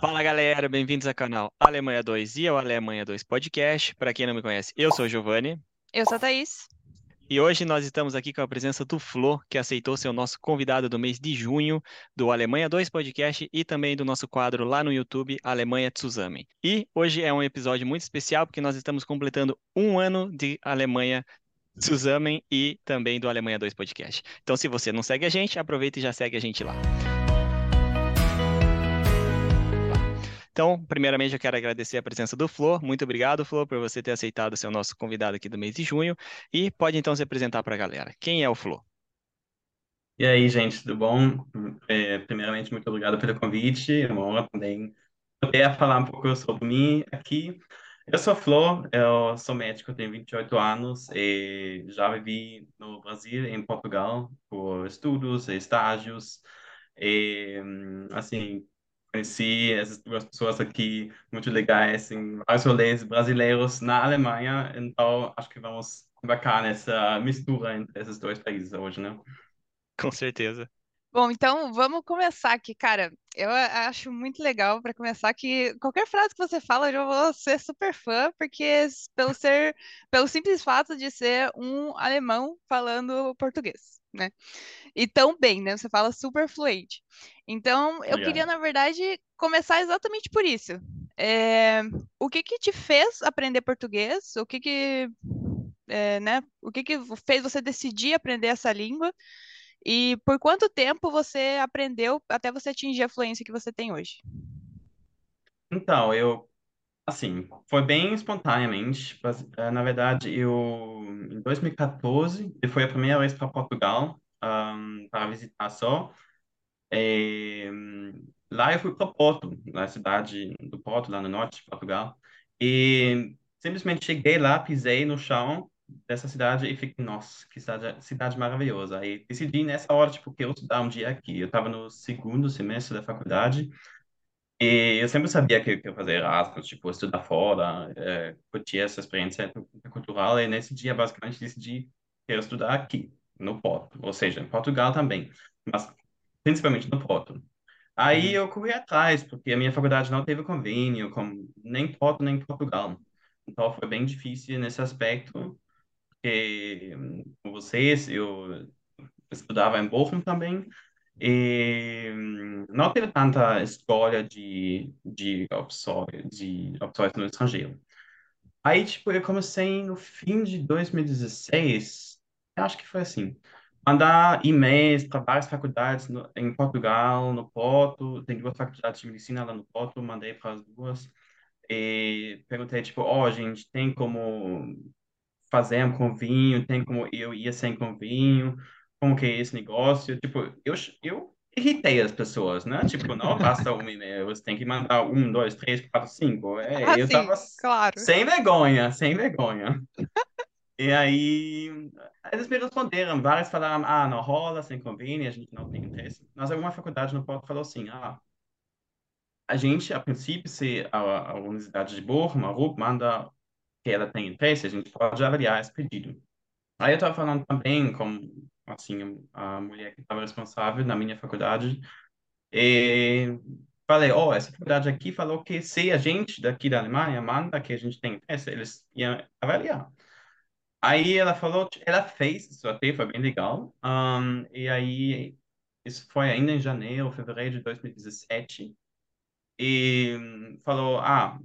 Fala galera, bem-vindos ao canal Alemanha 2 e ao Alemanha 2 Podcast. Para quem não me conhece, eu sou o Giovanni Eu sou a Thaís. e hoje nós estamos aqui com a presença do Flo, que aceitou ser o nosso convidado do mês de junho do Alemanha 2 Podcast e também do nosso quadro lá no YouTube Alemanha Zusammen. E hoje é um episódio muito especial porque nós estamos completando um ano de Alemanha Zusammen e também do Alemanha 2 Podcast. Então, se você não segue a gente, aproveita e já segue a gente lá. Então, primeiramente, eu quero agradecer a presença do Flor. Muito obrigado, Flor, por você ter aceitado ser o nosso convidado aqui do mês de junho. E pode então se apresentar para a galera. Quem é o Flor? E aí, gente, tudo bom? É, primeiramente, muito obrigado pelo convite. É uma honra também poder falar um pouco sobre mim aqui. Eu sou Flor, eu sou médico, tenho 28 anos e já vivi no Brasil em Portugal por estudos e estágios. E, hum, assim, conheci essas duas pessoas aqui muito legais em vários rolês brasileiros na Alemanha, então acho que vamos embarcar nessa mistura entre esses dois países hoje, né? Com certeza. Bom, então vamos começar aqui, cara. Eu acho muito legal para começar que qualquer frase que você fala, eu já vou ser super fã, porque pelo ser, pelo simples fato de ser um alemão falando português, né? E tão bem, né? Você fala super fluente. Então, eu queria, na verdade, começar exatamente por isso. É, o que que te fez aprender português? O que que, é, né? O que que fez você decidir aprender essa língua? E por quanto tempo você aprendeu até você atingir a fluência que você tem hoje? Então, eu, assim, foi bem espontaneamente. mas, eh, Na verdade, eu, em 2014, eu fui a primeira vez para Portugal, ahm, para visitar só. E, hum, lá eu fui para Porto, na cidade do Porto, lá no norte de Portugal. E simplesmente cheguei lá, pisei no chão dessa cidade e fiquei, nossa, que cidade, cidade maravilhosa. Aí decidi nessa hora, tipo, que eu estudar um dia aqui. Eu estava no segundo semestre da faculdade. E eu sempre sabia que, eu ia fazer Erasmus, tipo, estudar fora, é, curtir essa experiência cultural, e nesse dia, basicamente, decidi que eu ia estudar aqui, no Porto, ou seja, em Portugal também, mas principalmente no Porto. Aí Uhum. eu corri atrás, porque a minha faculdade não teve convênio com nem Porto nem Portugal. Então foi bem difícil nesse aspecto, porque, hum, com vocês, eu estudava em Bochum também, e hum, não teve tanta escolha de, de opções, de opções no estrangeiro. Aí, tipo, eu comecei no fim de 2016, eu acho que foi assim, mandar e-mails para várias faculdades no- em Portugal, no Porto, tem duas faculdades de medicina lá no Porto, mandei para as duas, e perguntei, tipo, ó, gente, tem como fazer um convênio, tem como eu ir sem convênio, como que é esse negócio? Tipo, eu, eu irritei as pessoas, né? Tipo, não basta um e-mail, você tem que mandar um, dois, três, quatro, cinco. É, Ah, eu sim, tava claro. sem vergonha, sem vergonha. E aí, eles me responderam, vários falaram, ah, não rola, sem convênio, a gente não tem interesse. Mas alguma faculdade no Porto falou assim, ah, a gente, a princípio, se a, a Universidade de Bochum, a RUB, manda que ela tem interesse, a gente pode avaliar esse pedido. Aí eu estava falando também com, assim, a mulher que estava responsável na minha faculdade, e falei, ó, essa faculdade aqui falou que se a gente daqui da Alemanha manda que a gente tem interesse, eles iam avaliar. Aí ela falou, ela fez isso até, foi bem legal, Ahn, e aí isso foi ainda em janeiro, fevereiro de 2017, e falou, ah,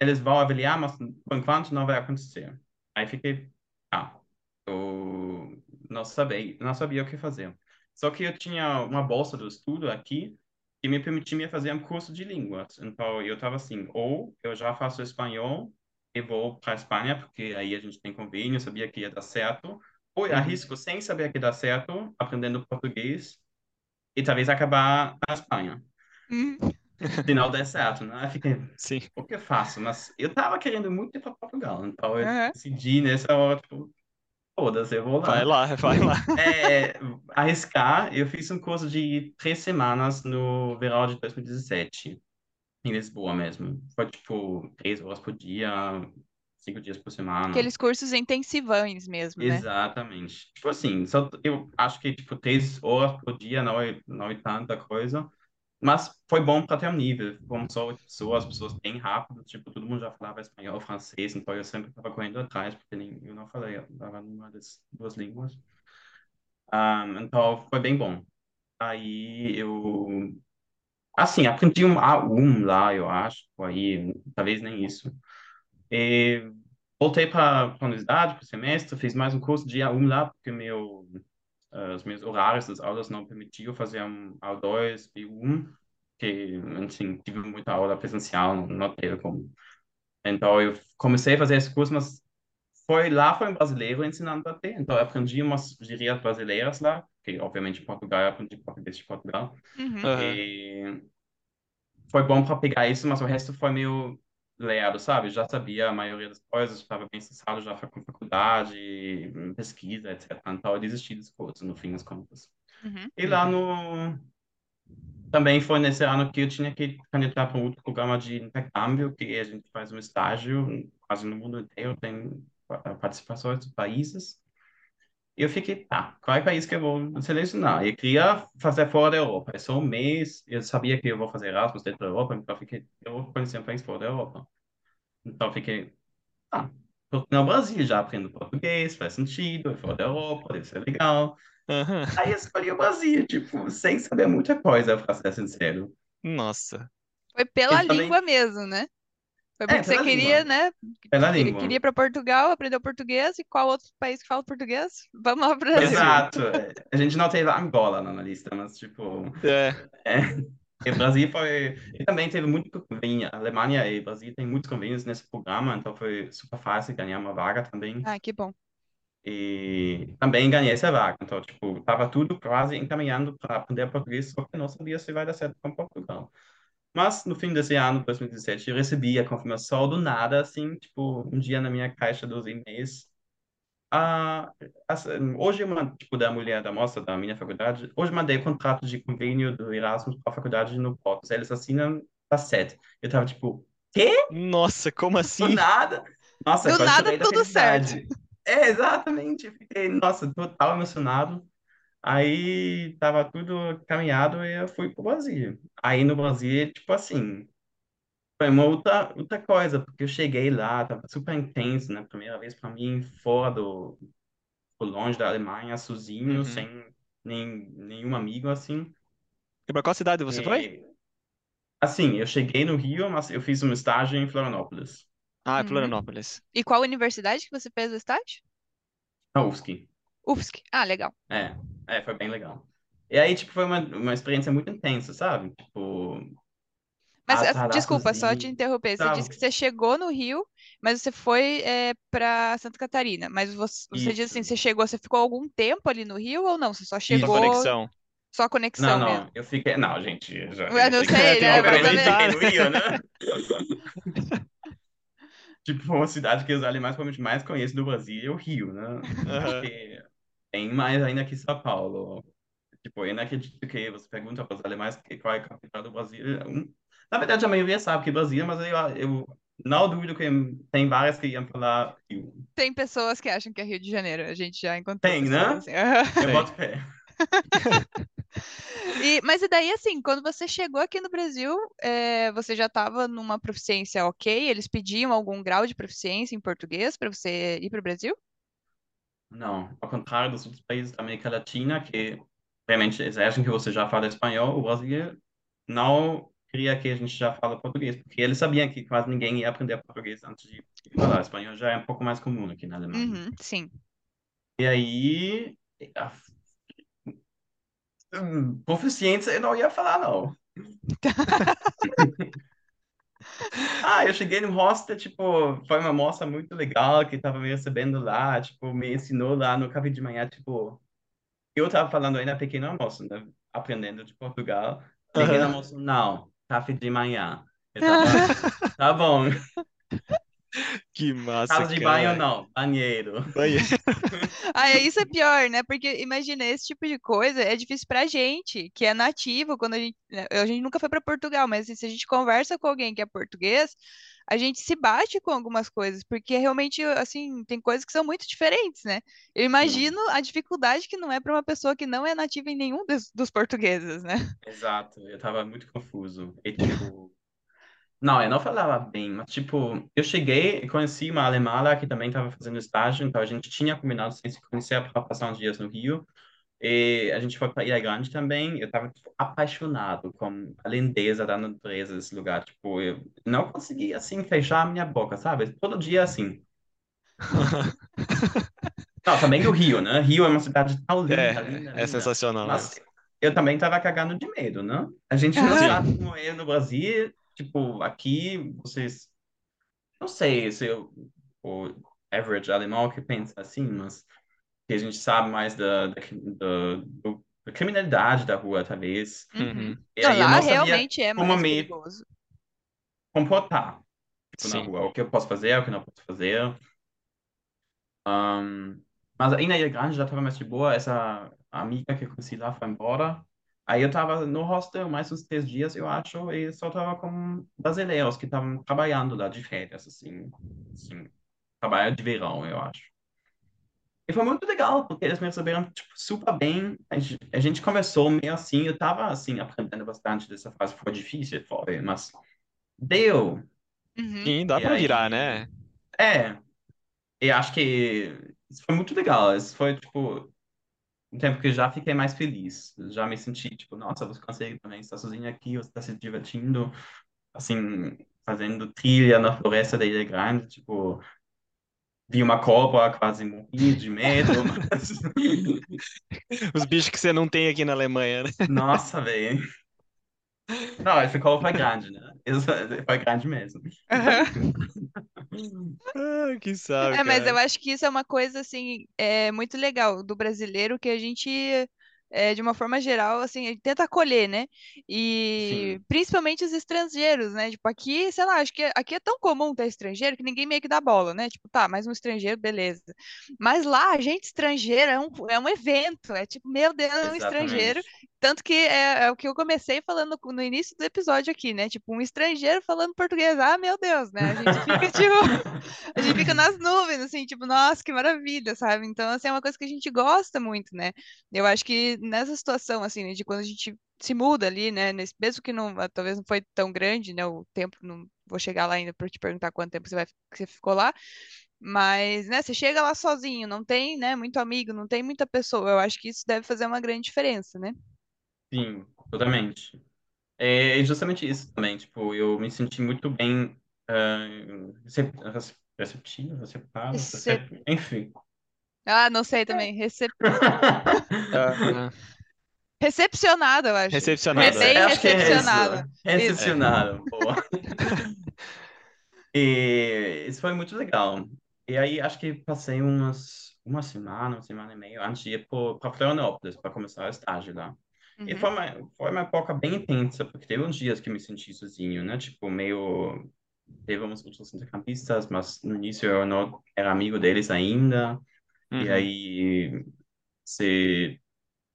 eles vão avaliar, mas por enquanto não vai acontecer. Aí fiquei, ah, eu não sabia, não sabia o que fazer. Só que eu tinha uma bolsa do estudo aqui que me permitia fazer um curso de línguas. Então eu estava assim, ou eu já faço espanhol e vou para a Espanha, porque aí a gente tem convênio, sabia que ia dar certo, ou eu Uhum. arrisco sem saber que dá certo, aprendendo português e talvez acabar na Espanha. Hum, Se não der certo, né? Eu fiquei, Sim. o que eu faço? Mas eu tava querendo muito ir para Portugal, então eu aham. decidi nessa hora, tipo, foda-se, eu vou Vai lá. lá, vai lá. É, arriscar, eu fiz um curso de três semanas no verão de 2017, em Lisboa mesmo. Foi tipo três horas por dia, cinco dias por semana. Aqueles cursos intensivões mesmo, né? Exatamente. Tipo assim, só, eu acho que tipo três horas por dia não é, não é tanta coisa, mas foi bom para ter um nível. Como só oito pessoas, as pessoas bem rápido, tipo, todo mundo já falava espanhol, francês, então eu sempre estava correndo atrás, porque nem, eu não falei, eu estava numa das duas línguas. Um, então foi bem bom. Aí eu, assim, aprendi um A1 lá, eu acho, aí, talvez nem isso. E voltei para a universidade, para o semestre, fiz mais um curso de A1 lá, porque meu os meus horários das aulas não permitiam fazer um A2, B1, que, enfim, tive muita aula presencial, não teve como. Então, eu comecei a fazer esse curso, mas foi lá, foi um brasileiro ensinando a ter. Então, eu aprendi umas gírias brasileiras lá, que, obviamente, em Portugal, eu aprendi português de Portugal. Uhum. E foi bom para pegar isso, mas o resto foi meio leado, sabe? Já sabia a maioria das coisas, estava bem cessado já com faculdade, pesquisa, etc. Então eu desisti das coisas, no fim das contas. Uhum. E lá no... Também foi nesse ano que eu tinha que candidatar para um outro programa de intercâmbio, que a gente faz um estágio quase no mundo inteiro, tem participações dos países. E eu fiquei, tá, qual é o país que eu vou selecionar? Eu queria fazer fora da Europa. É só um mês, eu sabia que eu vou fazer Erasmus dentro da Europa, então eu fiquei, eu vou conhecer um país fora da Europa. Então eu fiquei, ah, no Brasil já aprendo português, faz sentido, é fora da Europa, deve ser legal. Aham. Aí eu escolhi o Brasil, tipo, sem saber muita coisa, pra ser sincero. Nossa. Foi pela Eu também- língua mesmo, né? Foi porque você pela queria, língua. né? Pela que- língua. Queria ir para Portugal, aprender português. E qual outro país que fala português? Vamos lá para o Brasil. Exato. A gente não teve Angola na lista, mas, tipo, É. É, e o Brasil foi. E também teve muito convênio. A Alemanha e o Brasil têm muitos convênios nesse programa, então foi super fácil ganhar uma vaga também. Ah, que bom. E também ganhei essa vaga. Então, tipo, tava tudo quase encaminhando para aprender português, só que não sabia se vai dar certo com Portugal. Mas no fim desse ano, 2017, eu recebi a confirmação do nada, assim, tipo, um dia na minha caixa dos e-mails. Ah, assim, hoje, eu man- tipo, da mulher da moça da minha faculdade, hoje mandei o contrato de convênio do Erasmus para a faculdade no Porto. Eles assinam às sete. Eu tava tipo, quê? Nossa, como Do assim? nada? Nossa, Do nada, tudo felicidade. É, exatamente. Fiquei, nossa, total emocionado. Aí tava tudo caminhado e eu fui pro Brasil. Aí no Brasil, tipo assim, foi uma outra, outra coisa, porque eu cheguei lá, tava super intenso, né? Primeira vez para mim, fora do, longe da Alemanha, sozinho, Uhum. sem nem, nenhum amigo, assim. E pra qual cidade você foi? E, assim, eu cheguei no Rio, mas eu fiz um estágio em Florianópolis, Ah, Uhum. Florianópolis. E qual universidade que você fez o estágio? na UFSC. UFSC. Ah, legal. É, é, foi bem legal. E aí, tipo, foi uma, uma experiência muito intensa, sabe? Tipo, Mas, ah, desculpa, só te interromper. Você Tá. disse que você chegou no Rio, mas você foi para Santa Catarina. Mas você, você disse assim, Isso. você chegou, você ficou algum tempo ali no Rio ou não? Você só Só chegou, conexão. só Não, conexão não, mesmo? eu fiquei. Não, gente, eu já. Eu não eu sei, né? Obviamente fiquei no Rio, né? Tipo, uma cidade que os alemães provavelmente mais conhecem do Brasil é o Rio, né? Aham. Porque tem mais ainda que São Paulo. Tipo, eu não acredito que você pergunta para os alemães que- qual é a capital do Brasil. Um- Na verdade, a maioria sabe que é Brasil, mas eu, eu não duvido que tem várias que iam falar Rio. Tem pessoas que acham que é Rio de Janeiro. A gente já encontrou Tem, né? assim. Aham. Eu boto fé. E, mas e daí, assim, quando você chegou aqui no Brasil, é, você já estava numa proficiência ok? Eles pediam algum grau de proficiência em português para você ir para o Brasil? Não, ao contrário dos outros países da América Latina, que realmente exigem que você já fala espanhol, o Brasil não queria que a gente já fala português, porque eles sabiam que quase ninguém ia aprender português antes de falar espanhol, já é um pouco mais comum aqui na Alemanha. Uhum, sim. E aí, a- hum, proficiência eu não ia falar, não. Ah, eu cheguei no hostel, tipo, foi uma moça muito legal que tava me recebendo lá, tipo, me ensinou lá no café de manhã, tipo, eu tava falando ainda pequeno almoço, né? Aprendendo de Portugal. Pequeno Aham. almoço, não, café de manhã. Eu tava, tá bom. Que massa, Casa de banho cara. não, banheiro. Banheiro. Ah, é, isso é pior, né? Porque imagina, esse tipo de coisa é difícil pra gente, que é nativo, quando a gente, né, a gente nunca foi pra Portugal, mas assim, se a gente conversa com alguém que é português, a gente se bate com algumas coisas, porque realmente, assim, tem coisas que são muito diferentes, né? Eu imagino a dificuldade que não é pra uma pessoa que não é nativa em nenhum dos, dos portugueses, né? exato. Eu tava muito confuso. E tipo, não, eu não falava bem, mas tipo, eu cheguei e conheci uma alemã lá que também estava fazendo estágio, então a gente tinha combinado sem se conhecer para passar uns dias no Rio. E a gente foi para Ilha Grande também. Eu tava tipo, apaixonado com a lindeza da natureza desse lugar. Tipo, eu não conseguia assim fechar a minha boca, sabe? Todo dia assim. Não, também o Rio, né? Rio é uma cidade tão linda, É, linda, é linda. sensacional Mas mesmo. eu também tava cagando de medo, né? A gente não Sim. sabe como é no Brasil. Tipo, aqui vocês. Não sei se eu, o average alemão que pensa assim, mas que a gente sabe mais da, da, da, da criminalidade da rua, talvez. Uhum. E Não, aí eu lá não sabia realmente é mais perigoso. comportar, tipo, na rua. O que eu posso fazer, o que eu não posso fazer. Ahn, mas aí na Ilha Grande já estava mais de boa. Essa amiga que eu conheci lá foi embora. Aí eu estava no hostel mais uns três dias, eu acho, e só estava com brasileiros que estavam trabalhando lá de férias, assim, assim, trabalho de verão, eu acho. E foi muito legal, porque eles me receberam, tipo, super bem. A gente, a gente conversou meio assim, eu tava, assim, aprendendo bastante dessa fase. Foi difícil, foi, mas deu. Uhum. Sim, dá E pra virar, né? é, e acho que isso foi muito legal. Isso foi, tipo, um tempo que já fiquei mais feliz. Já me senti, tipo, nossa, você consegue também estar sozinho aqui, você está se divertindo, assim, fazendo trilha na floresta da Ilha Grande, tipo, vi uma cobra, quase morri de medo, mas... Os bichos que você não tem aqui na Alemanha, né? Nossa, velho. Não, esse cobra foi grande, né? Foi grande mesmo. Aham. Ah, que sabe, É, mas eu acho que isso é uma coisa, assim, é, muito legal do brasileiro, que a gente, é, de uma forma geral, assim, tenta acolher, né? E Sim, principalmente os estrangeiros, né? Tipo, aqui, sei lá, acho que aqui é tão comum ter estrangeiro que ninguém meio que dá bola, né? Tipo, tá, mais um estrangeiro, beleza. Mas lá, a gente estrangeiro é um, é um evento, é tipo, meu Deus, é um estrangeiro. Tanto que é, é o que eu comecei falando no início do episódio aqui, né? Tipo, um estrangeiro falando português. Ah, meu Deus, né? A gente fica, tipo. A gente fica nas nuvens, assim, tipo, nossa, que maravilha, sabe? Então, assim, é uma coisa que a gente gosta muito, né? Eu acho que nessa situação, assim, né, de quando a gente se muda ali, né, nesse, mesmo que não, ah, talvez não foi tão grande, né, o tempo, não vou chegar lá ainda para te perguntar quanto tempo você vai, você ficou lá, mas, né, você chega lá sozinho, não tem, né, muito amigo, não tem muita pessoa, eu acho que isso deve fazer uma grande diferença, né? Sim, totalmente. É justamente isso também, tipo, eu me senti muito bem uh, recep recep- receptivo, receptado, Recep... recep... enfim. Ah, não sei também, recep... Ah, recepcionado, eu acho. Foi recepcionado, bem é. Rece- acho que é isso, recepcionado. Isso. É. recepcionado, boa. E isso foi muito legal. E aí acho que passei umas uma semana, uma semana e meia antes de ir para Florianópolis para começar o estágio lá. E Uhum. foi uma, foi uma época bem intensa, porque teve uns dias que me senti sozinho, né? Tipo, meio. Teve uns outros intercampistas, mas no início eu não era amigo deles ainda. E Uhum. aí você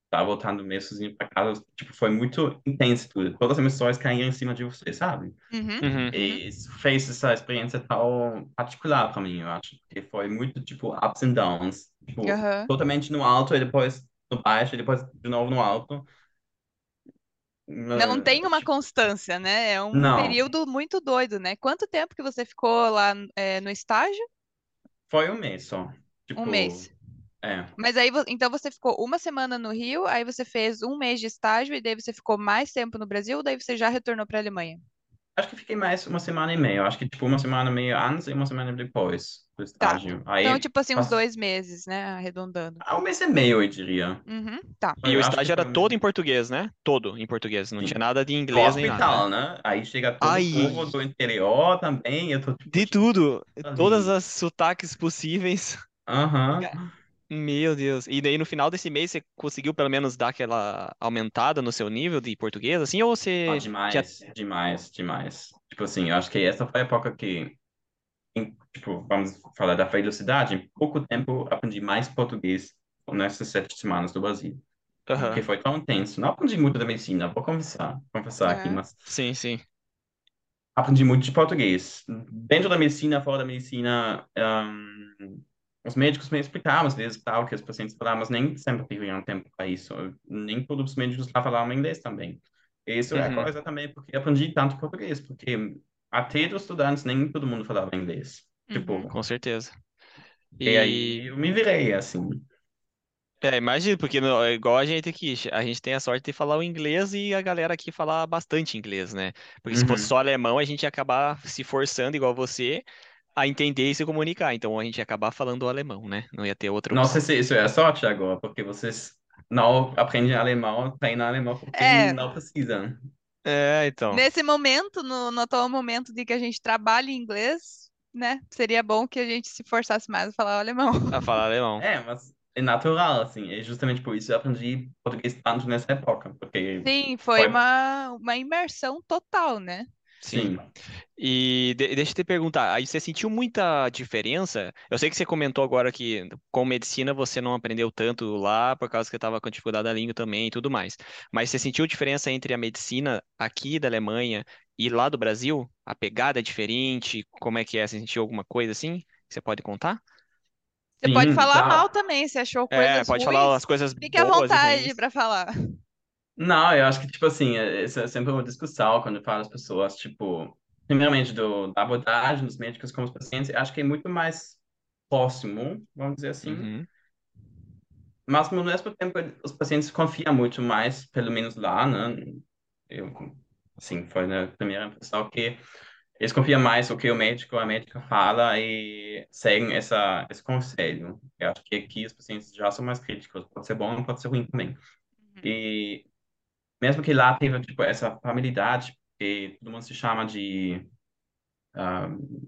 tá voltando meio sozinho para casa. Tipo, foi muito intenso tudo. Todas as emoções caíram em cima de você, sabe? Uhum. Uhum. Uhum. E isso fez essa experiência tão particular para mim, eu acho. Porque foi muito, tipo, ups and downs. Tipo, totalmente no alto e depois no baixo e depois de novo no alto. Não tem uma constância, né? É um não, período muito doido, né? Quanto tempo que você ficou lá é, no estágio? foi um mês só. Um Tipo, mês. é. Mas aí, vo- então você ficou uma semana no Rio, aí você fez um mês de estágio e daí você ficou mais tempo no Brasil, daí você já retornou para a Alemanha? Acho que fiquei mais uma semana e meia. Acho que, tipo, uma semana e meia antes e uma semana depois do Tá. estágio. Então, Aí, tipo assim, uns dois meses, né? Arredondando. ah, um mês e meio, eu diria. Uhum, tá. E Eu o que estágio era um todo em português, né? Todo em português. Não Sim. tinha nada de inglês nem nada. hospital, né? Aí chega todo o Ai, povo do interior também. Eu tô, tipo, de tudo. Todas as sotaques possíveis. Aham. Meu Deus. E daí no final desse mês você conseguiu pelo menos dar aquela aumentada no seu nível de português, assim, ou Ah, você tinha. demais, demais, demais. Tipo assim, eu acho que essa foi a época que em, tipo, vamos falar da velocidade, em pouco tempo aprendi mais português nessas sete semanas do Brasil. Porque Aham. foi tão intenso. Não aprendi muito da medicina, vou confessar, confessar aqui, É. mas Sim, sim. aprendi muito de português. Dentro da medicina, fora da medicina, ahn, os médicos me explicavam às vezes tal, que os pacientes falavam, mas nem sempre teriam tempo para isso. Nem todos os médicos lá falavam inglês também. Isso é Uhum. coisa também porque aprendi tanto português, porque até dos estudantes nem todo mundo falava inglês. Tipo, Uhum. Com certeza. e aí eu me virei assim. É, imagino, porque no- é igual a gente aqui, a gente tem a sorte de falar o inglês e a galera aqui falar bastante inglês, né? Porque se fosse Uhum. só alemão, a gente ia acabar se forçando, igual você, a entender e se comunicar. Então a gente ia acabar falando o alemão, né? Não ia ter outra Não sei se isso é sorte agora, porque vocês não aprendem alemão, treinam alemão porque É. não precisam. É, então. Nesse momento, no, no atual momento de que a gente trabalha em inglês, né? Seria bom que a gente se forçasse mais a falar alemão. A falar alemão. É, mas é natural, assim. É justamente por isso que eu aprendi português tanto nessa época, porque Sim, foi Foi. uma, uma imersão total, né? Sim. sim. E de- deixa eu te perguntar, aí você sentiu muita diferença? Eu sei que você comentou agora que com medicina você não aprendeu tanto lá por causa que estava com dificuldade da língua também e tudo mais. Mas você sentiu diferença entre a medicina aqui da Alemanha e lá do Brasil? A pegada é diferente? Como é que é? Você sentiu alguma coisa assim? Que você pode contar? Você pode Sim, falar claro. mal também, se achou É, coisas pode ruins, falar as coisas fique à boas e vontade ruins. para falar. Não, eu acho que, tipo assim, é- isso é sempre uma discussão quando eu falo às pessoas, tipo, primeiramente do, da abordagem dos médicos com os pacientes, eu acho que é muito mais próximo, vamos dizer assim, Uhum, mas ao mesmo tempo os pacientes confiam muito mais, pelo menos lá, né? Eu, assim, foi na primeira impressão que eles confiam mais no que o médico a médica fala e seguem essa, esse conselho. Eu acho que aqui os pacientes já são mais críticos, pode ser bom, pode ser ruim também. E mesmo que lá teve tipo essa familiaridade, que todo mundo se chama de ah,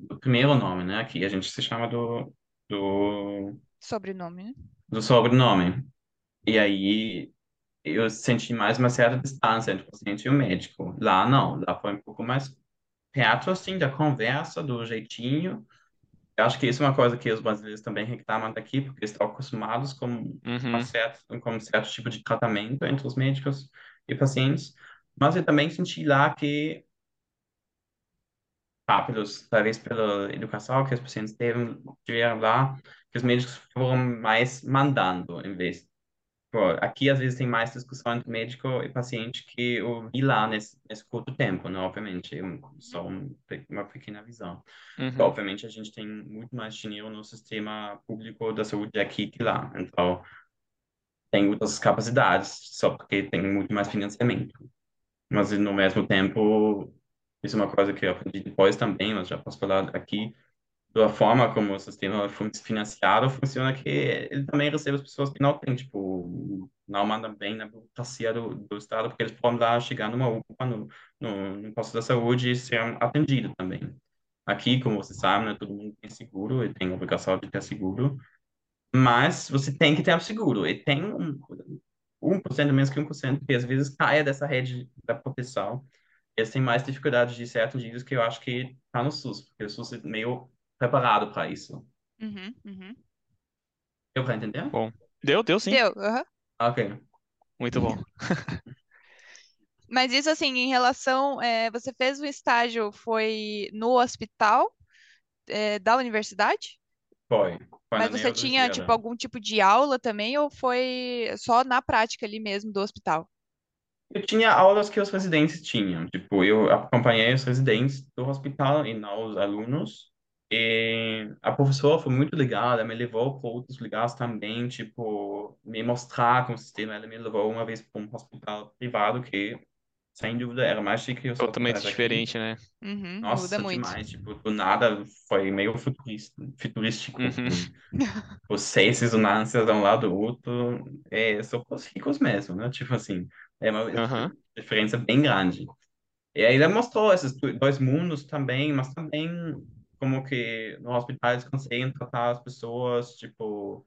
do primeiro nome, né? Aqui a gente se chama do do, Sobrenome, né? do sobrenome. E aí eu senti mais uma certa distância entre o paciente e o médico. Lá não, lá foi um pouco mais perto assim da conversa, do jeitinho. Eu acho que isso é uma coisa que os brasileiros também reclamam daqui, porque estão acostumados com uhum, certa, com um certo tipo de tratamento entre os médicos e pacientes. Mas eu também senti lá que, ah, pelos, talvez pela educação que os pacientes teve, tiveram lá, que os médicos foram mais mandando, em vez. Pô, aqui, às vezes, tem mais discussão entre médico e paciente que eu vi lá nesse, nesse curto tempo, né? Obviamente, um- só um uma pequena visão. uhum. Obviamente, a gente tem muito mais dinheiro no sistema público da saúde aqui que lá. Então, tem outras capacidades, só porque tem muito mais financiamento. Mas, no mesmo tempo, isso é uma coisa que eu aprendi depois também, mas já posso falar aqui, da forma como o sistema financiado funciona, que ele também recebe as pessoas que não têm, tipo, não mandam bem na burocracia do, do Estado, porque eles podem lá chegar numa UPA, no, no, no posto da saúde e ser atendido também. Aqui, como você sabe, né, todo mundo tem seguro e tem obrigação de ter seguro, mas você tem que ter o seguro. E tem um, 1%, menos que 1%, que às vezes caia dessa rede da proteção. Eles têm mais dificuldade de ser atendidos que eu acho que tá no SUS, porque o SUS é meio preparado para isso. Uhum, uhum. Deu para entender? Bom, deu, deu sim. Deu, aham. Ok. Muito bom. Mas isso assim, em relação, é, você fez o estágio, foi no hospital, é, da universidade? Foi. Foi Mas você tinha, tipo, algum tipo de aula também, ou foi só na prática ali mesmo do hospital? Eu tinha aulas que os residentes tinham. Tipo, eu acompanhei os residentes do hospital e não os alunos. E a professora foi muito legal, ela me levou para outros lugares também, tipo, me mostrar como o sistema. Ela me levou uma vez para um hospital privado que, sem dúvida, era mais chique que os Totalmente hospitais aqui. diferente, né? Uhum, muda Nossa, muito. demais. Tipo, do nada foi meio futurista, futurístico. Uhum. Os seis ressonâncias de um lado do outro. É só os ricos mesmo, né? Tipo assim, é uma Aham. diferença bem grande. E aí ele mostrou esses do- dois mundos também, mas também como que no hospital eles conseguem tratar as pessoas, tipo,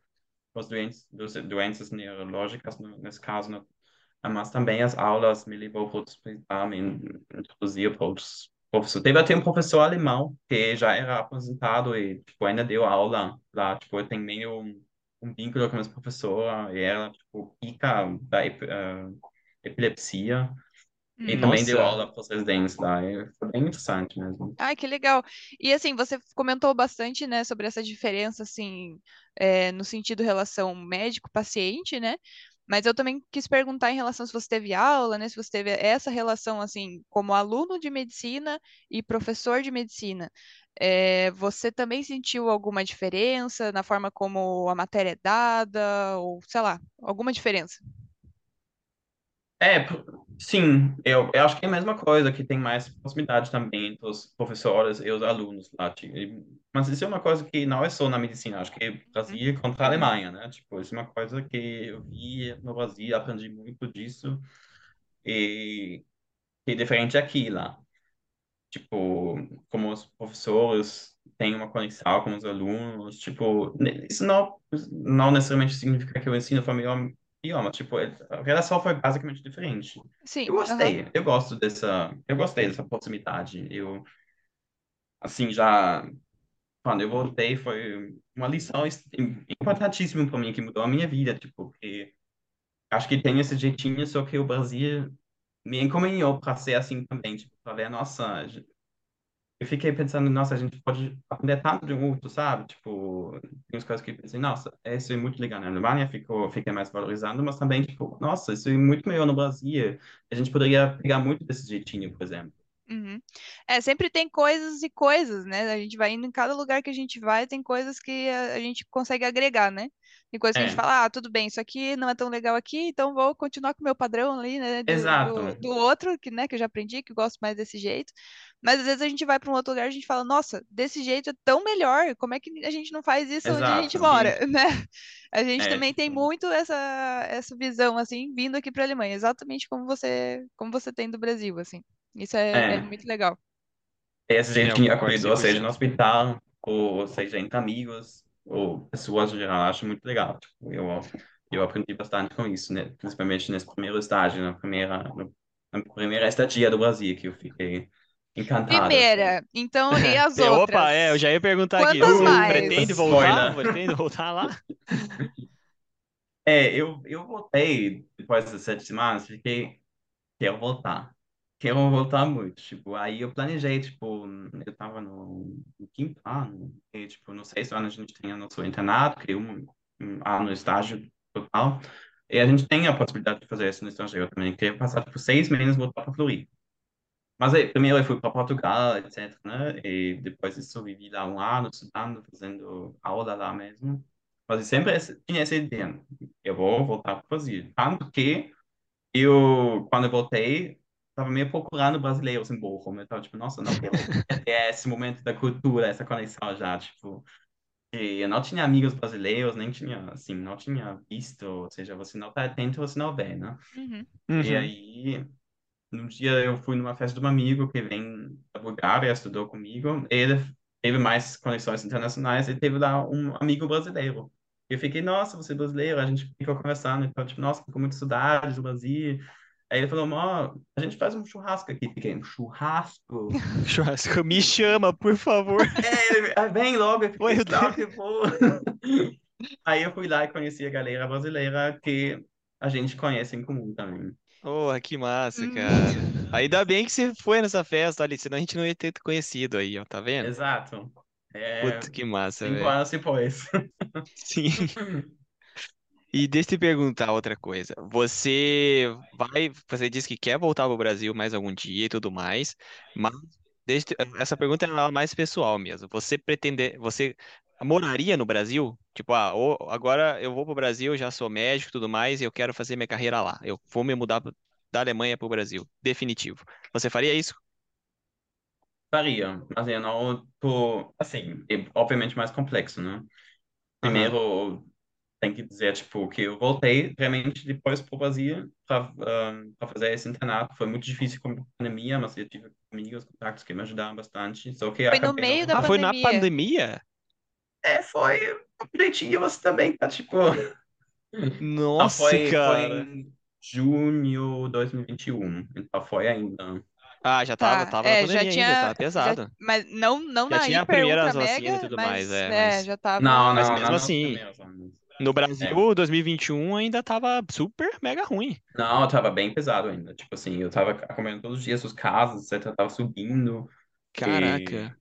os doentes, dos- doenças neurológicas, nesse caso, né? Mas também as aulas me levou para outros me introduziu para outros professor. Teve até um professor alemão que já era aposentado e tipo, ainda deu aula lá. Tipo, eu tenho meio um, um vínculo com essa professora e ela, tipo, pica da ep- ah, epilepsia. E Hum. também deu aula para os residentes lá. E foi bem interessante mesmo. Ai, que legal. E assim, você comentou bastante, né, sobre essa diferença, assim, é, no sentido relação médico-paciente, né? Mas eu também quis perguntar em relação se você teve aula, né? Se você teve essa relação, assim, como aluno de medicina e professor de medicina. É, você também sentiu alguma diferença na forma como a matéria é dada, ou sei lá, alguma diferença? É, sim, eu, eu acho que é a mesma coisa, que tem mais proximidade também entre os professores e os alunos lá. tipo, Mas isso é uma coisa que não é só na medicina, acho que é Brasil contra a Uhum. Alemanha, né? Tipo, isso é uma coisa que eu vi no Brasil, aprendi muito disso, e que é diferente aqui lá. Tipo, como os professores têm uma conexão com os alunos, tipo, isso não, não necessariamente significa que o ensino foi melhor, mas, tipo, a relação foi basicamente diferente. Sim, Eu gostei, eu gosto dessa, eu gostei dessa proximidade. Eu, assim, já, quando eu voltei, foi uma lição importantíssima para mim, que mudou a minha vida, tipo, porque acho que tem esse jeitinho, só que o Brasil me encaminhou para ser assim também, tipo, para ver, nossa, eu fiquei pensando, nossa, a gente pode aprender tanto de outro, sabe? Tipo, tem umas coisas que pensei, nossa, isso é muito legal na Alemanha, ficou, fiquei mais valorizando, mas também, tipo, nossa, isso é muito melhor no Brasil. A gente poderia pegar muito desse jeitinho, por exemplo. Uhum. É, sempre tem coisas e coisas, né? A gente vai indo em cada lugar que a gente vai, tem coisas que a, a gente consegue agregar, né? Tem coisas que a gente É, fala, ah, tudo bem, isso aqui não é tão legal aqui, então vou continuar com o meu padrão ali, né? Do, do, exato, do outro, que, né, que eu já aprendi, que eu gosto mais desse jeito. Mas às vezes a gente vai para um outro lugar e a gente fala, nossa, desse jeito é tão melhor, como é que a gente não faz isso onde a gente exato. mora, E, né? A gente é, também tem tipo, muito essa, essa visão, assim, vindo aqui para a Alemanha, exatamente como você, como você tem do Brasil, assim. Isso é, é é, muito legal. esse Sim, eu jeitinho concordo acolhedor, seja no 100%. hospital, ou seja entre amigos, ou pessoas em geral, acho muito legal. Tipo, eu, eu aprendi bastante com isso, né? Principalmente nesse primeiro estágio, na primeira, na primeira estadia do Brasil, que eu fiquei encantado, assim. Primeira, então, e as É, Opa, é, eu outras? já ia perguntar aqui. Quantas Você mais? pretende voltar? Spoiler. Pretende voltar lá? É, eu, eu voltei depois das sete semanas, fiquei, quero voltar. Quero voltar muito, tipo, aí eu planejei, tipo, eu tava no, no quinto ano, e, tipo, no sexto ano a gente tem nosso internato, que é um, um ano estágio total, e a gente tem a possibilidade de fazer isso no estrangeiro também, que é passar, tipo, seis meses e voltar para Floripa. Mas aí, primeiro eu fui para Portugal, etc, né? E depois disso eu vivi lá um ano estudando, fazendo aula lá mesmo. Mas eu sempre tinha essa ideia, eu vou voltar para o Brasil. Tanto que eu, quando eu voltei, estava meio procurando brasileiros em Bochum. Eu estava tipo, nossa, não quero ter esse momento da cultura, essa conexão já, tipo... E eu não tinha amigos brasileiros, nem tinha, assim, não tinha visto, ou seja, você não está atento, você não vê, né? Uhum. E Uhum. aí... Num dia eu fui numa festa de um amigo que vem da Bulgária, estudou comigo. Ele teve mais conexões internacionais e teve lá um amigo brasileiro. Eu fiquei, nossa, você é brasileiro? A gente ficou conversando, então, tipo, nossa, ficou muito saudade do Brasil. Aí ele falou, ó, a gente faz um churrasco aqui. Um churrasco? Churrasco, me chama, por favor. É, ele, "Ah, vem logo. Eu Oi, eu. Aí eu fui lá e conheci a galera brasileira que a gente conhece em comum também. Oh, que massa, Hum. cara. Ainda bem que você foi nessa festa ali, senão a gente não ia ter te conhecido aí, ó, tá vendo? Exato. É, Puta, que massa, cinco velho. anos depois. Sim. E deixa eu te perguntar outra coisa. Você vai, você disse que quer voltar para o Brasil mais algum dia e tudo mais, mas deixa, eu te- essa pergunta é mais pessoal mesmo. Você pretende, você moraria no Brasil? Tipo, ah, ô, agora eu vou para o Brasil, já sou médico e tudo mais, e eu quero fazer minha carreira lá. Eu vou me mudar pro- da Alemanha para o Brasil, definitivo. Você faria isso? Faria, mas eu não tô, assim, é obviamente mais complexo, né? Aham. Primeiro, tem que dizer, tipo, que eu voltei realmente depois para o Brasil para fazer esse internato. Foi muito difícil com a pandemia, mas eu tive amigos, contatos que me ajudaram bastante. Só que Foi no meio da Ah, não... foi na pandemia. pandemia? É, foi direitinho, você também tá, tipo... Não, Nossa, foi, foi cara. em junho de 2021, então foi ainda... Ah, já tava, Tá, tava é, já pandemia ainda, tinha, tava já, pesado. mas não, não Já na tinha a primeira ultra vacina e tudo mais, mas é, é, mas, já Não, tava. não, mas não, mesmo não assim, primeiros no É, Brasil, 2021 ainda tava super mega ruim. não, tava bem pesado ainda. Tipo assim, eu tava acompanhando todos os dias os casos, etc. Tava subindo. Caraca. E,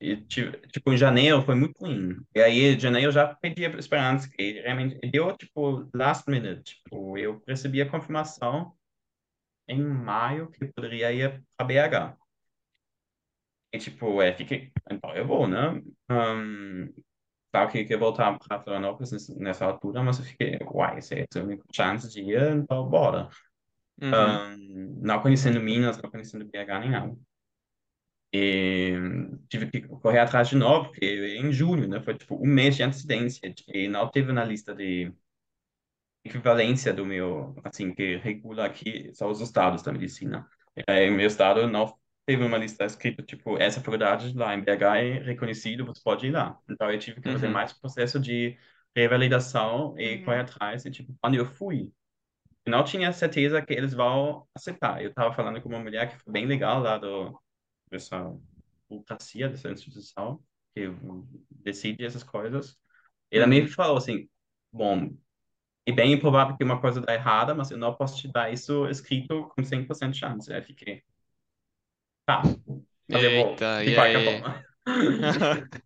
e, ti- tipo, em janeiro foi muito ruim. E aí, em janeiro eu já pedi a esperança, que realmente deu, tipo, last minute. Tipo, eu recebi a confirmação em maio que eu poderia ir para BH. E, tipo, é, fiquei, então eu vou, né? Ahn, claro que, que eu ia voltar para Florianópolis nessa, altura, mas eu fiquei, uai, essa é a única chance de ir, então bora. Uhum. Ahn, não conhecendo Minas, não conhecendo BH nem nada. E tive que correr atrás de novo, porque em julho, né? Foi tipo um mês de antecedência. E não teve na lista de equivalência do meu, assim, que regula aqui são os estados da medicina. É, meu estado não teve uma lista escrita, tipo, essa faculdade lá em BH é reconhecido, você pode ir lá. Então eu tive que fazer Uhum. mais processo de revalidação e Uhum. correr atrás. E, tipo, quando eu fui, eu não tinha certeza que eles vão aceitar. Eu estava falando com uma mulher que foi bem legal lá do, dessa burocracia, dessa instituição, que decide essas coisas. Ela Uhum. que falou assim, bom, é bem improvável que uma coisa dê errada, mas eu não posso te dar isso escrito com 100% de chance. Aí fiquei, tá, mas eu vou, Eita, de e qualquer aí?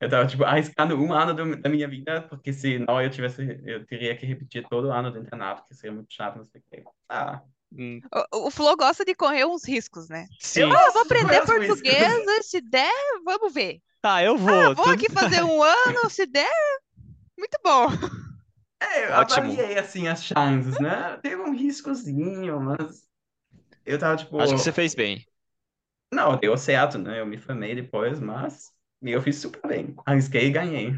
Eu tava, tipo, arriscando um ano do- da minha vida, porque senão eu tivesse, eu teria que repetir todo ano do internato, que seria muito chato, não sei o quê. Ah, Hum, O, o Flo gosta de correr uns riscos, né? Sim. eu Ah, vou aprender gosto disso. português, se der, vamos ver. Tá, eu Ah, vou. vou tudo- aqui fazer um ano, se der, muito bom. É, eu Ótimo. avaliei, assim, as chances, né? Teve um riscozinho, mas eu tava, tipo... Acho que você fez bem. Não, deu certo, né? Eu me formei depois, mas eu fiz super bem. Arrisquei e ganhei.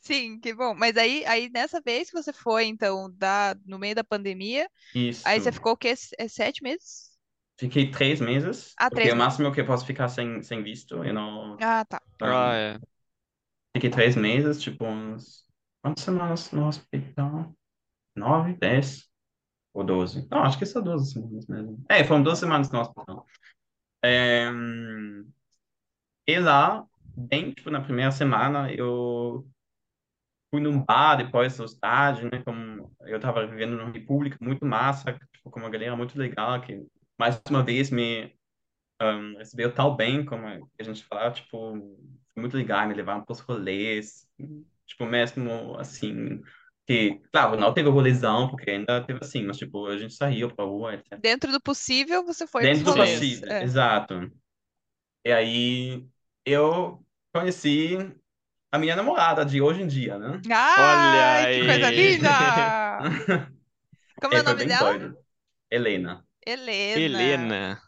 Sim, que bom. Mas aí, aí nessa vez que você foi, então, da, no meio da pandemia, Isso. aí você ficou o quê? É Sete meses? Fiquei três meses, Ah, porque três é o meses. máximo que eu posso ficar sem, sem visto. Eu não... Ah, tá. Ah, ah, é. fiquei três meses, tipo uns... Quantas semanas no hospital? Nove, dez ou doze? Não, acho que são doze semanas mesmo. É, foram doze semanas no hospital. É, e lá, bem, tipo, na primeira semana, eu fui num bar depois do estágio, né? Como eu tava vivendo numa república muito massa, tipo, com uma galera muito legal, que mais uma vez me um, recebeu tão bem, como a gente falava, tipo, muito legal, me levaram para os rolês, tipo, mesmo assim, que, claro, não teve rolezão, porque ainda teve assim, mas, tipo, a gente saiu pra rua, etc. Dentro do possível, você foi Dentro do rolês. possível, É. exato. E aí, eu conheci a minha namorada de hoje em dia, né? Ai, que coisa aí. linda! Como é E o foi nome bem dela? doido. Helena. Helena. Helena.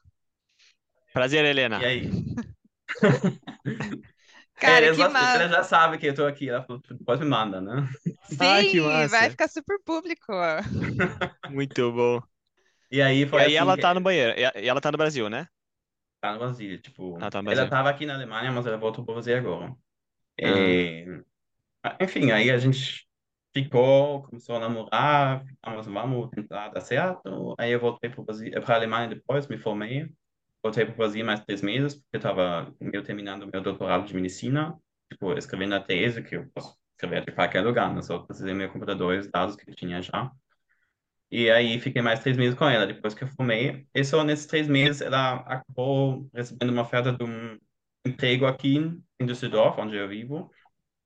Prazer, Helena. E aí? Cara, ela, que já, massa. ela já sabe que eu tô aqui. Ela falou, depois me manda, né? Que Sim, vai massa. ficar super público. Muito bom. E aí E foi aí assim ela que tá no banheiro. E e ela tá no Brasil, né? tá no Brasil, tipo, Ah, tá no ela Brasil. tava aqui na Alemanha, mas ela voltou para Brasil agora. Ah. E, enfim, aí a gente ficou, começou a namorar, ficamos, vamos tentar dar certo. Aí eu voltei para Brasil, para a Alemanha depois, me formei. Voltei para o Brasil mais três meses, porque estava eu terminando meu doutorado de medicina, tipo, escrevendo a tese, que eu posso escrever de qualquer lugar, né? Só precisei meu computador e os dados que eu tinha já. E aí fiquei mais três meses com ela, depois que eu formei. E só nesses três meses ela acabou recebendo uma oferta de um emprego aqui em Düsseldorf, onde eu vivo.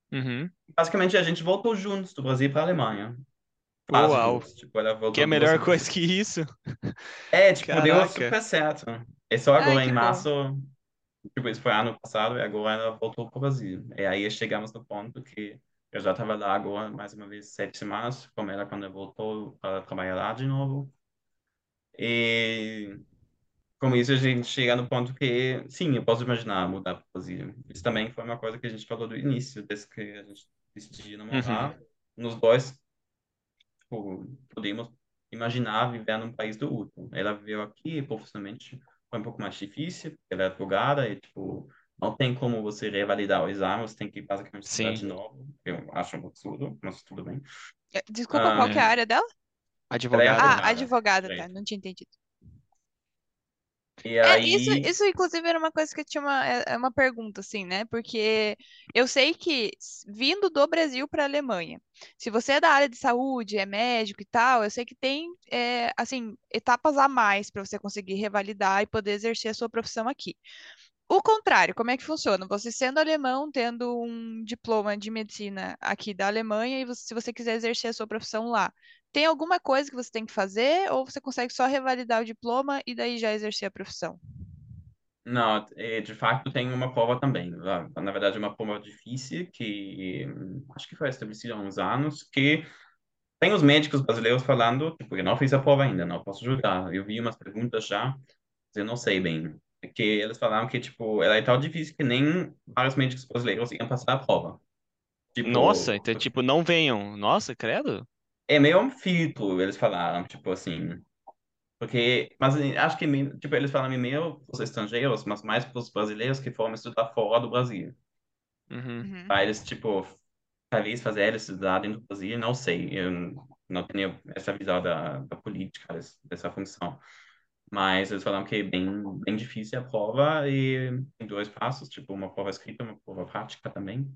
Uhum. Basicamente a gente voltou juntos do Brasil para a Alemanha. Quase Uau. juntos. Tipo, Que é duas melhor coisa que isso. É, tipo, deu Caraca. super certo. E só agora que em bom. março, tipo, isso foi ano passado, e agora ela voltou para o Brasil. E aí chegamos no ponto que eu já estava lá agora, mais uma vez, sete semanas, com ela quando ela voltou para trabalhar lá de novo. E com isso a gente chega no ponto que, sim, eu posso imaginar mudar para o Brasil. Isso também foi uma coisa que a gente falou do início, desde que a gente decidiu namorar. Nos dois, tipo, podemos imaginar viver num país do outro. Ela viveu aqui, profissionalmente foi um pouco mais difícil, porque ela é advogada e, tipo, não tem como você revalidar o exame, você tem que basicamente estudar de novo. Eu acho um absurdo, mas tudo bem. É, Desculpa, qual Ah, que é a área dela? Advogada. Ah, advogada, advogada, tá. Não tinha entendido. E É, isso, aí, isso inclusive era uma coisa que eu tinha uma, é é uma pergunta, assim, né? Porque eu sei que vindo do Brasil para a Alemanha, se você é da área de saúde, é médico e tal, eu sei que tem, é, assim, etapas a mais para você conseguir revalidar e poder exercer a sua profissão aqui. O contrário, como é que funciona? Você sendo alemão, tendo um diploma de medicina aqui da Alemanha, e você- se você quiser exercer a sua profissão lá, tem alguma coisa que você tem que fazer, ou você consegue só revalidar o diploma e daí já exercer a profissão? não, é, de fato tem uma prova também. Na na verdade, é uma prova difícil que acho que foi estabelecida há uns anos, que tem os médicos brasileiros falando, tipo, eu não fiz a prova ainda, não posso julgar. Eu vi umas perguntas já, mas eu não sei bem. Que eles falaram que, tipo, ela é tão difícil que nem vários médicos brasileiros iam passar a prova. Nossa, Tipo, então, tipo, não venham. Nossa, credo. É meio um filtro, eles falaram, tipo assim. Porque, mas assim, acho que, tipo, eles falam meio para os estrangeiros, mas mais para os brasileiros que foram estudar fora do Brasil. Uhum. Uhum. Para eles, tipo, talvez fazer eles estudar dentro do Brasil, não sei. Eu não tenho essa visão da, da política, dessa, função. Mas eles falaram que é bem, bem difícil a prova e tem dois passos, tipo, uma prova escrita e uma prova prática também.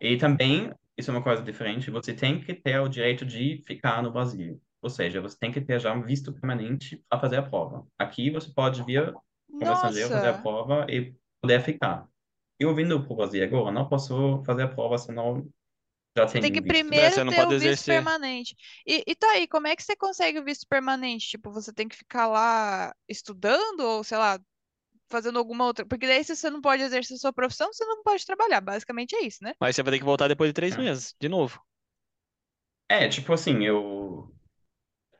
E também, isso é uma coisa diferente, você tem que ter o direito de ficar no Brasil. Ou seja, você tem que ter já um visto permanente para fazer a prova. Aqui você pode vir como estrangeiro fazer a prova e poder ficar. Eu vindo para o Brasil agora, não posso fazer a prova se não já tem que visto. Primeiro você não ter pode o visto exercer. permanente. E, e tá aí, como é que você consegue o visto permanente? Tipo, você tem que ficar lá estudando ou, sei lá, fazendo alguma outra. Porque daí, se você não pode exercer sua profissão, você não pode trabalhar. Basicamente é isso, né? Mas você vai ter que voltar depois de três meses, de novo. É, tipo assim, eu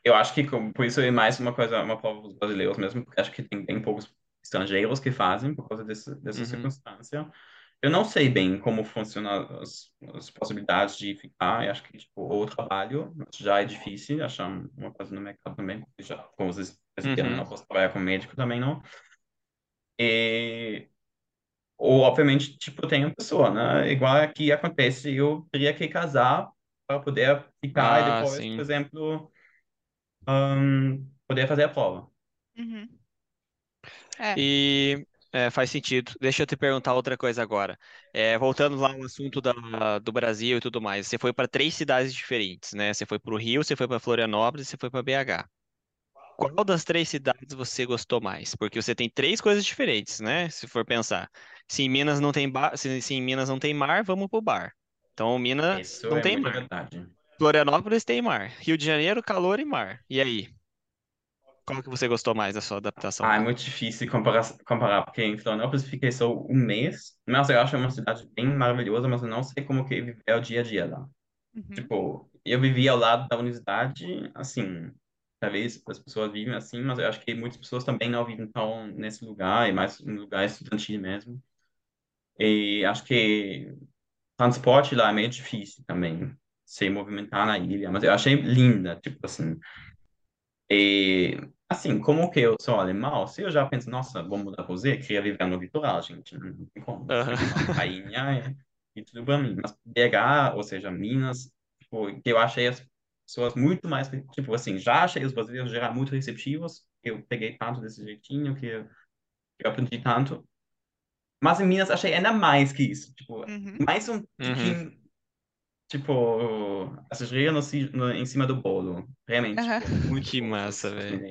eu acho que com- por isso é mais uma coisa, uma prova dos brasileiros mesmo, porque acho que tem bem poucos estrangeiros que fazem por causa desse, dessa Uhum. circunstância. Eu não sei bem como funcionam as, as possibilidades de ficar. Eu acho que, tipo, ou trabalho, já é difícil achar uma coisa no mercado também, porque já, como vocês perceberam, eu Uhum. não posso trabalhar como médico também, não. E, ou, obviamente, tipo, tem uma pessoa, né? Igual aqui acontece, eu teria que casar para poder ficar e Ah, depois, por sim. exemplo, ahn, poder fazer a prova. Uhum. É. E é, faz sentido. Deixa eu te perguntar outra coisa agora. É, voltando lá ao assunto da- do Brasil e tudo mais. Você foi para três cidades diferentes, né? Você foi para o Rio, você foi para Florianópolis e você foi para BH. Qual das três cidades você gostou mais? Porque você tem três coisas diferentes, né? Se for pensar. Se em Minas não tem bar, se, se em Minas não tem mar, vamos pro bar. Então, Minas Isso não é tem mar. verdade. Florianópolis tem mar. Rio de Janeiro, calor e mar. E aí? Qual que você gostou mais da sua adaptação Ah, é muito difícil comparar, comparar, porque em Florianópolis fiquei só um mês, mas eu acho uma cidade bem maravilhosa, mas eu não sei como que é o dia a dia lá. Uhum. Tipo, eu vivi ao lado da universidade, assim, talvez as pessoas vivem assim, mas eu acho que muitas pessoas também não vivem tão nesse lugar, é mais um lugar estudantil mesmo. E acho que transporte lá é meio difícil também, se movimentar na ilha, mas eu achei linda, tipo assim. E, assim, como que eu sou alemão, se eu já penso, nossa, vou mudar para você, queria viver no litoral, gente, não tem como. Aham. Uma prainha e, e tudo para mim. Mas BH, ou seja, Minas, tipo, que eu achei as pessoas muito mais, tipo, assim, já achei os brasileiros geral muito receptivos, eu peguei tanto desse jeitinho, que eu, que eu aprendi tanto. Mas em Minas achei ainda mais que isso, tipo, Uhum. mais um Uhum. tipo, cereja no, em cima do bolo. Realmente, tipo, muito Que bons massa, velho.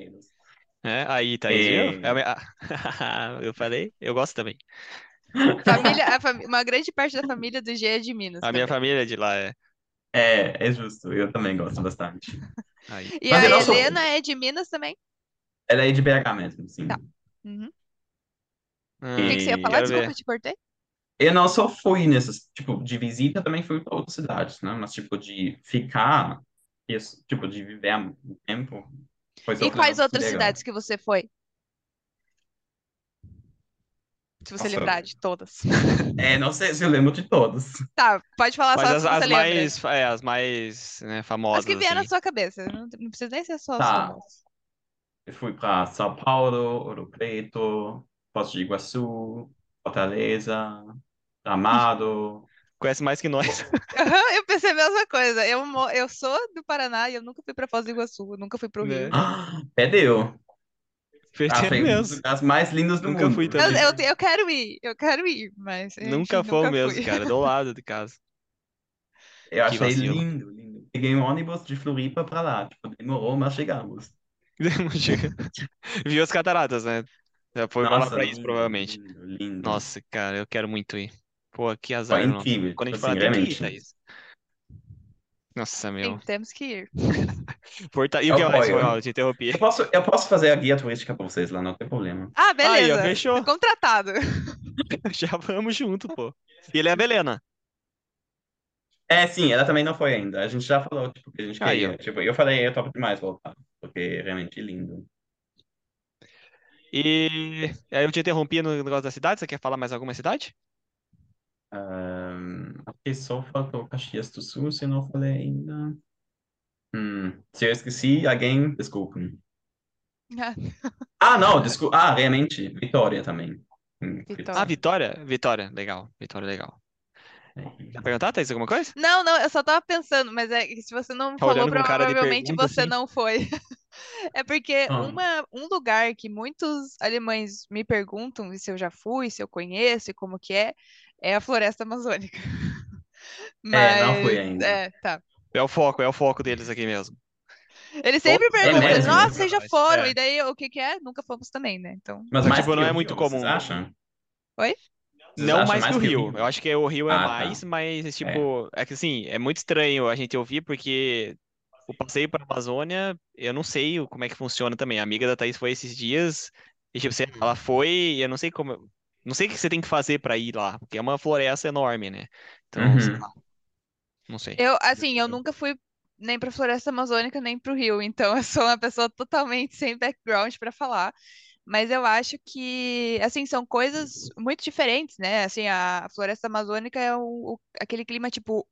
É, aí, Thaís, viu? É E... me- ah, eu falei, eu gosto também. Família, a fami- uma grande parte da família do G é de Minas A minha também. família é de lá, é. É, é justo, eu também gosto bastante. Aí. E Mas a eu não sou. Helena é de Minas também? Ela é de BH mesmo, sim. Tá. Uhum. O Ah, que que você ia E falar? quero Desculpa, ver. eu te cortei. eu não só fui nessas, tipo, de visita, também fui para outras cidades, né? Mas, tipo, de ficar, isso, tipo, de viver um tempo, foi só E quais outras cidades que você foi? Se você Nossa, lembrar de todas. é, não sei se eu lembro de todos. Tá, pode falar Mas só as, se as mais, é, as mais, né, As famosas, que vieram na assim. sua cabeça. Não, não precisa nem ser só as Tá, famosas. eu fui para São Paulo, Ouro Preto, Foz do Iguaçu, Fortaleza, Gramado. Conhece mais que nós. Eu pensei a mesma coisa. Eu, eu sou do Paraná e eu nunca fui pra Foz do Iguaçu. Eu nunca fui pro Rio. Né? Perdeu. Dos mesmo. lugares mais lindos do Nunca mundo. fui Eu, também. eu, eu quero ir, eu quero ir, mas Nunca nunca mesmo, fui. cara, do lado de casa. Eu Que achei vacilo. lindo, lindo. Peguei um ônibus de Floripa pra lá. Tipo, demorou, mas chegamos. Chega. Viu as cataratas, né? Já foi lá Nossa, pra isso, provavelmente. lindo, lindo. Nossa, cara, eu quero muito ir. Pô, que Foi azar, nossa. incrível. Quando a gente assim, fala, tem que ir. Thaís. Nossa, Sim, meu. temos que ir. Forta... E o Eu que mais? Foi apoio. mal, eu te interrompi. Eu posso, eu posso fazer a guia turística pra vocês lá, não tem problema. Ah, Aí, ó, beleza. fechou. Contratado. Já vamos junto, pô. E ele é a Belena. É, sim, ela também não foi ainda. A gente já falou, tipo, que a gente Aí, queria. ó. Tipo, eu falei, eu topo demais voltar, porque é realmente lindo. E aí eu te interrompi no negócio da cidade. Você quer falar mais alguma cidade? Ahn, acho que só faltou Caxias do Sul, se eu não falei ainda. Hum, se eu esqueci, alguém, desculpem. Ah, não, desculpa. Ah, realmente, Vitória também. Hum, Vitória. Ah, Vitória? Vitória, legal. Vitória, legal. Quer perguntar, Thaís, alguma coisa? Não, não, eu só tava pensando, mas é que se você não Tá falou, provavelmente pergunta, você assim? não foi. É porque Ah. uma, um lugar que muitos alemães me perguntam se eu já fui, se eu conheço e como que é, é a floresta amazônica. É, não fui Mas, ainda. é, tá. É o foco, é o foco deles aqui mesmo. Eles sempre Todos perguntam, mesmo? nossa, vocês já É. foram? E daí, o que que é? Nunca fomos também, né? Então, Mas Mas, mais tipo, não é muito comum. Vocês acham? Oi? Vocês Não acham mais que o Rio. Rio? Eu acho que o Rio é Ah, tá. mais, mas, tipo, é que assim, é muito estranho a gente ouvir, porque o passeio para a Amazônia, eu não sei como é que funciona também. A amiga da Thaís foi esses dias, e tipo, você- ela foi, e eu não sei como. Não sei o que você tem que fazer para ir lá, porque é uma floresta enorme, né? Então, sei Uhum. lá. Não sei. Eu, assim, eu nunca fui nem pra Floresta Amazônica, nem pro Rio, então eu sou uma pessoa totalmente sem background pra falar. Mas eu acho que, assim, são coisas muito diferentes, né? Assim, a Floresta Amazônica é o, o- aquele clima, tipo,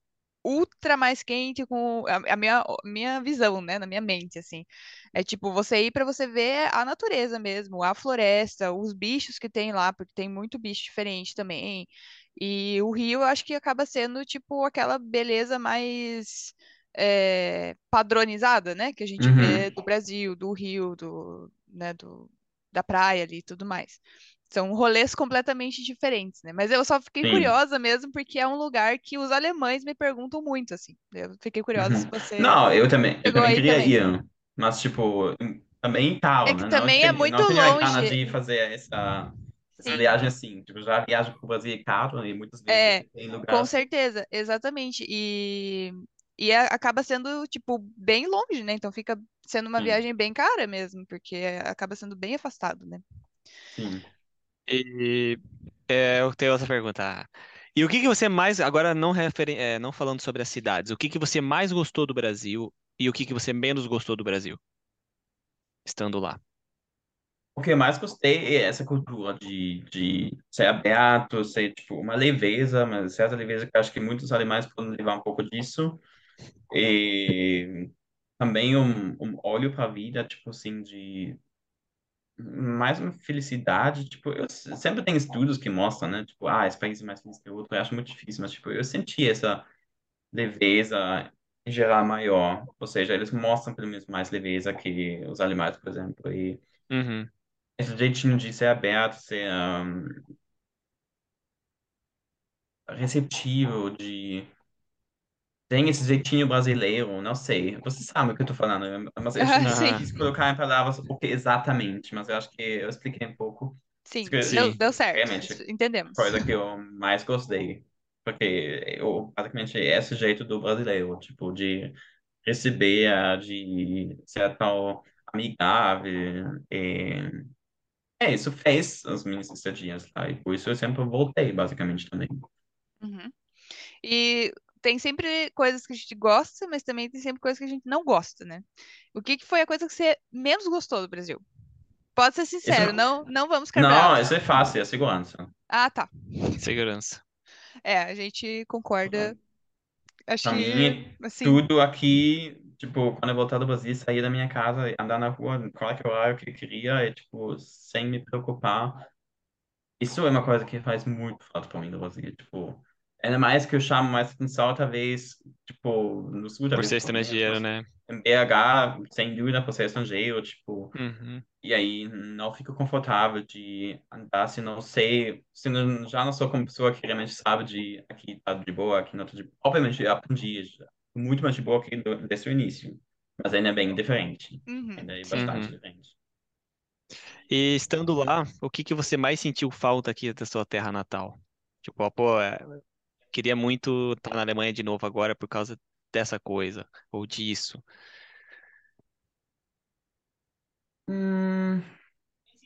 ultra mais quente com a, a minha, minha visão, né? Na minha mente, assim. É tipo, você ir pra você ver a natureza mesmo, a floresta, os bichos que tem lá, porque tem muito bicho diferente também. E o Rio, eu acho que acaba sendo, tipo, aquela beleza mais é, padronizada, né? Que a gente vê Uhum. do Brasil, do Rio, do, né, do, da praia ali e tudo mais. São rolês completamente diferentes, né? Mas eu só fiquei Sim. curiosa mesmo, porque é um lugar que os alemães me perguntam muito, assim. Eu fiquei curiosa se Uhum. você Não, eu também, eu também queria também. ir, mas tipo, também caro, É que né? Não também é muito não tenho a gana longe. de fazer essa, essa Sim. viagem assim. Tipo, já viajo pro Brasil é caro e muitas É, vezes tem Com lugares. certeza, exatamente. E, e a- acaba sendo, tipo, bem longe, né? Então fica sendo uma Sim, viagem bem cara mesmo, porque acaba sendo bem afastado, né? sim. E é, eu tenho outra pergunta. E o que que você mais, agora não, referen- é, não falando sobre as cidades, o que que você mais gostou do Brasil e o que que você menos gostou do Brasil, estando lá? O que eu mais gostei é essa cultura de, de ser aberto, ser tipo uma leveza, mas certa leveza que eu acho que muitos alemães podem levar um pouco disso. E também um, um olho para a vida, tipo assim, de mais uma felicidade, tipo, eu sempre tem estudos que mostram, né, tipo, ah, esse país é mais feliz que o outro, eu acho muito difícil, mas, tipo, eu senti essa leveza em geral maior, ou seja, eles mostram pelo menos mais leveza que os alemães, por exemplo, e Uhum. esse jeitinho de ser aberto, ser um, receptivo, de tem esse jeitinho brasileiro, não sei, você sabe o que eu tô falando, né? mas eu Ah, Aham. difícil colocar em palavras o que exatamente, mas eu acho que eu expliquei um pouco. sim, que- deu, Sim. deu certo, Realmente, entendemos. coisa que eu mais gostei. Porque eu, basicamente, é esse jeito do brasileiro, tipo, de receber, de ser tão amigável. E... É, isso fez as minhas estadias lá. E por isso eu sempre voltei, basicamente, também. Uhum. E tem sempre coisas que a gente gosta, mas também tem sempre coisas que a gente não gosta, né? O que que foi a coisa que você menos gostou do Brasil? Pode ser sincero, não... não, não vamos ficar Não, isso é fácil, é segurança. Ah, tá. Segurança. É, a gente concorda. Acho Pra que, mim, assim, tudo aqui, tipo, quando eu voltar do Brasil, sair da minha casa, andar na rua, qualquer horário que eu queria, é, tipo, sem me preocupar. Isso é uma coisa que faz muito falta pra mim no Brasil, tipo, Ainda mais que eu chamo mais atenção, talvez, tipo, no sul, Por talvez. ser estrangeiro, mas né? em BH, sem dúvida, por ser estrangeiro, tipo, Uhum. e aí não fico confortável de andar se não sei, se não, já não sou como pessoa que realmente sabe de aqui tá de boa, aqui não tá de boa. Obviamente, eu aprendi já, muito mais de boa que do- desde o início, mas ainda é bem diferente, Uhum. ainda é bastante Uhum. diferente. E estando lá, o que que você mais sentiu falta aqui da sua terra natal? Tipo, pô, é, queria muito estar na Alemanha de novo agora por causa dessa coisa, ou disso. Hum,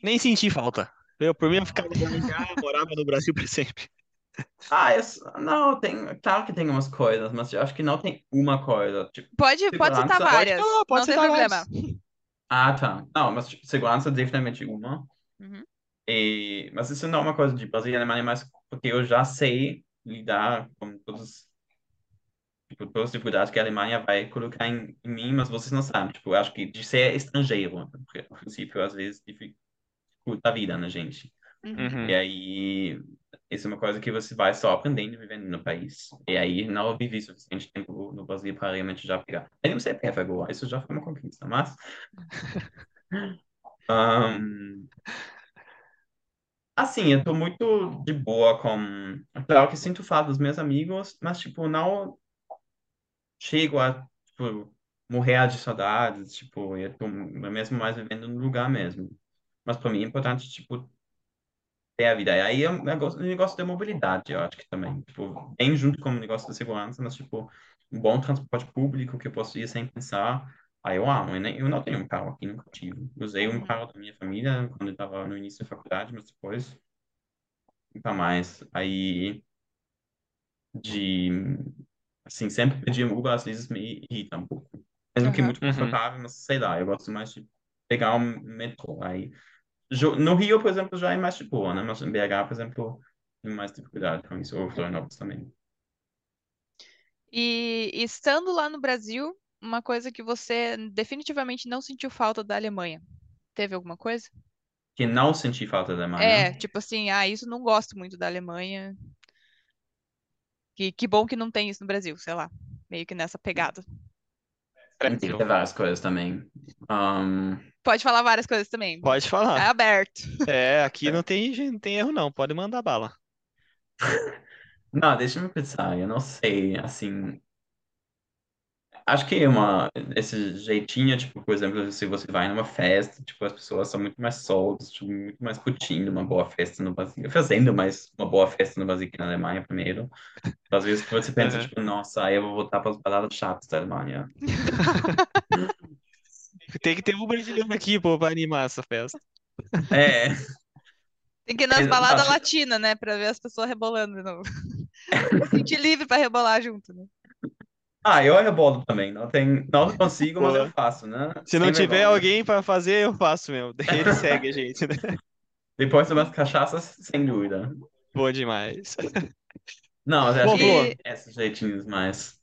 Nem senti falta. Eu, por mim, eu ficava já morava no Brasil para sempre. ah, eu, não, tem, claro que tem umas coisas, mas eu acho que não tem uma coisa, tipo, Pode, pode citar Segurança. várias. Pode falar, pode não tem citar problema. várias. ah, tá, não, mas tipo, segurança é definitivamente uma, Uhum. E, mas isso não é uma coisa de Brasil e Alemanha, mas porque eu já sei lidar com todos, tipo, todas as dificuldades que a Alemanha vai colocar em, em mim, mas vocês não sabem. Tipo, eu acho que de ser estrangeiro, porque, a princípio, às vezes, dificulta a vida na gente. Uhum. E aí, isso é uma coisa que você vai só aprendendo vivendo no país. E aí, não vivi suficiente tempo no Brasil para realmente já pegar. Eu não sei pego, isso já foi uma conquista, mas... Ahn, Assim, eu tô muito de boa com. Claro que sinto falta dos meus amigos, mas, tipo, não chego a, tipo, morrer de saudades, tipo, eu tô mesmo mais vivendo no lugar mesmo. Mas pra mim é importante, tipo, ter a vida. E aí é um negócio, um negócio da mobilidade, eu acho que também. Tipo, bem junto com o negócio da segurança, mas, tipo, um bom transporte público que eu posso ir sem pensar. Aí eu amo. Eu, não tenho um carro aqui, nunca tive. Usei um Uhum. carro da minha família quando eu tava no início da faculdade, mas depois. Nunca mais. Aí, de, assim, sempre pedir Uber, às vezes me irrita um pouco. Mesmo que Aham. muito Uhum. confortável, mas sei lá, eu gosto mais de pegar um metrô. Aí, Jo- no Rio, por exemplo, já é mais de boa, né? Mas em BH, por exemplo, tenho mais dificuldade com isso, ou Florianópolis também. E e estando lá no Brasil, uma coisa que você definitivamente não sentiu falta da Alemanha. Teve alguma coisa? Que não senti falta da É, Alemanha. tipo assim, ah, isso não gosto muito da Alemanha. Que, que bom que não tem isso no Brasil, sei lá. Meio que nessa pegada. Tem que ter várias coisas também. Ahn, Pode falar várias coisas também. Pode É falar. aberto. É, aqui não tem, não tem erro não, pode mandar bala. não, deixa eu pensar, eu não sei, assim, Acho que é uma, esse jeitinho, tipo, por exemplo, se você vai numa festa, tipo, as pessoas são muito mais soltas, tipo, muito mais curtindo uma boa festa no Brasil, fazendo mais uma boa festa no Brasil que na Alemanha primeiro. Às vezes você pensa, Uhum. tipo, nossa, aí eu vou voltar para as baladas chatas da Alemanha. Tem que ter um brasileiro aqui, pô, pra animar essa festa. É, Tem que ir nas baladas latinas, né? Pra ver as pessoas rebolando de novo. Se sentir livre pra rebolar junto, né? Ah, eu rebolo também, não tem, não consigo, mas eu faço, né? Se não Sem tiver vergonha. alguém pra fazer, eu faço mesmo. Ele segue a gente, né? Depois de umas cachaças, sem dúvida. Bom demais. Não, mas Bom, acho que esses jeitinhos mais...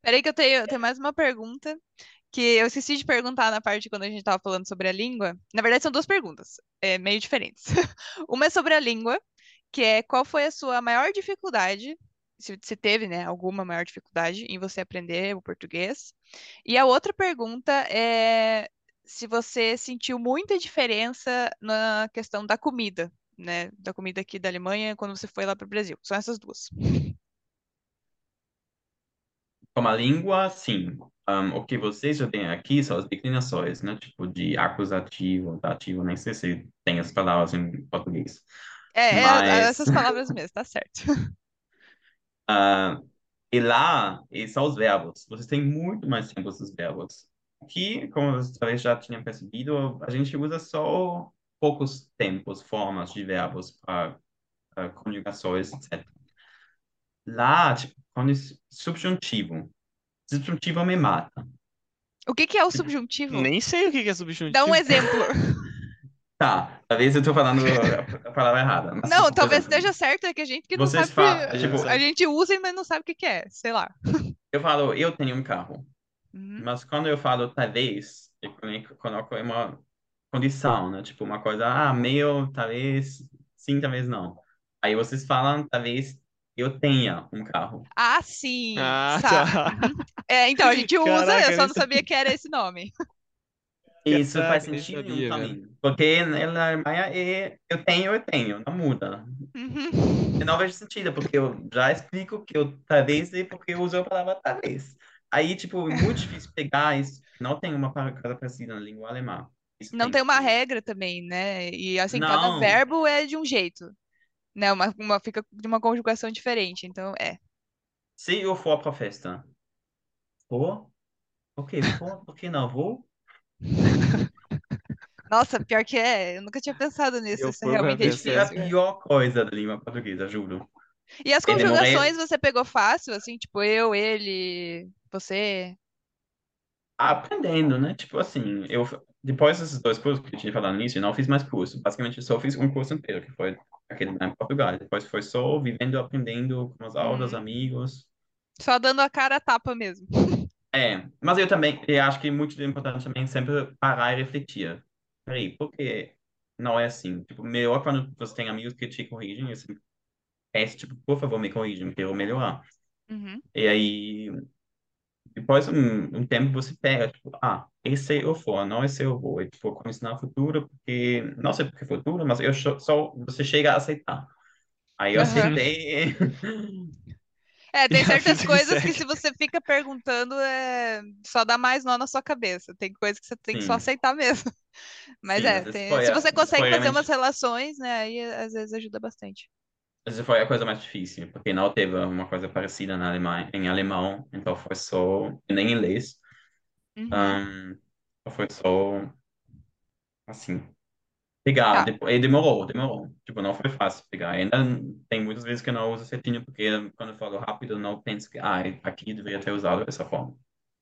Peraí que eu tenho, eu tenho mais uma pergunta que eu esqueci de perguntar na parte quando a gente tava falando sobre a língua. Na verdade, são duas perguntas, é, meio diferentes. Uma é sobre a língua, que é qual foi a sua maior dificuldade, se, se teve, né, alguma maior dificuldade em você aprender o português. E a outra pergunta é se você sentiu muita diferença na questão da comida, né, da comida aqui da Alemanha quando você foi lá para o Brasil. São essas duas. Como a língua, sim. Um, o que vocês já têm aqui são as declinações, né? Tipo, de acusativo, dativo, nem sei se tem as palavras em português. É, é, Mas- essas palavras mesmo, tá certo. Ah, e lá, e são os verbos. Vocês têm muito mais tempo dos verbos. Aqui, como vocês talvez já tinham percebido, a gente usa só poucos tempos, formas de verbos para conjugações, etc. Lá, tipo, quando subjuntivo. Subjuntivo me mata. O que que é o subjuntivo? Nem sei o que que é subjuntivo. Dá um exemplo. Tá, talvez eu tô falando a, palavra errada. mas, Não, tipo, talvez exemplo, esteja certo, é que a gente que não Vocês sabe. falam, tipo, a gente usa, mas não sabe o que que é, sei lá. Eu falo, eu tenho um carro. Uhum. Mas quando eu falo talvez, eu coloco- coloco uma condição, né? Tipo, uma coisa, ah, meio, talvez sim, talvez não. Aí vocês falam, talvez eu tenha um carro. Ah, sim. Ah, Tá. É, então, a gente usa, Caraca, eu só não sabia que era esse nome. Isso faz sentido sabia, nenhum pra velho. Porque na Alemanha é, eu tenho, eu tenho, não muda. Uhum. Eu não vejo sentido, porque eu já explico que eu talvez é porque eu uso a palavra talvez. Aí, tipo, é muito difícil pegar isso. Não tem uma coisa parecida na língua alemã. Isso Não tem, tem uma regra também, né? E assim, cada Não. verbo é de um jeito, né? Uma, uma fica de uma conjugação diferente, então é. Se eu for pra festa, vou? Ok, vou, por que não vou? Nossa, pior que é, eu nunca tinha pensado nisso, Eu isso pra realmente é é a difícil. é. pior coisa da língua portuguesa, juro. E as conjugações você pegou fácil, assim, tipo eu, ele, você? Aprendendo, né? Tipo assim, eu depois desses dois cursos que eu tinha falado nisso, eu não fiz mais curso. Basicamente, eu só fiz um curso inteiro, que foi aquele lá em Portugal. Depois foi só vivendo, aprendendo com as aulas, Uhum. amigos. Só dando a cara a tapa mesmo. É, mas eu também, eu acho que é muito importante também sempre parar e refletir. Peraí, por que não é assim? Tipo, melhor quando você tem amigos que te corrigem, eu sempre peço, tipo, por favor, me corrijam, eu quero melhorar. Uhum. E aí, depois um, um tempo você pega, tipo, ah, esse eu for, não esse eu vou. E, tipo, como ensinar futuro, porque, não sei porque futuro, mas eu só, você chega a aceitar. Aí eu Aham. aceitei. É, tem certas coisas que segue. se você fica perguntando, é... só dá mais nó na sua cabeça. Tem coisas que você tem que só Sim. aceitar mesmo. Mas Sim, é, tem- se a- você consegue fazer realmente- umas relações, né, aí às vezes ajuda bastante. Essa foi a coisa mais difícil, porque não teve uma coisa parecida na Alemanha, em alemão, então foi só, nem em inglês, Uhum. Ahn, foi só, assim, pegar, Tá. depois, e demorou, demorou, tipo, não foi fácil pegar, ainda tem muitas vezes que eu não uso certinho, porque quando eu falo rápido, eu não penso que, ah, aqui eu deveria ter usado dessa forma.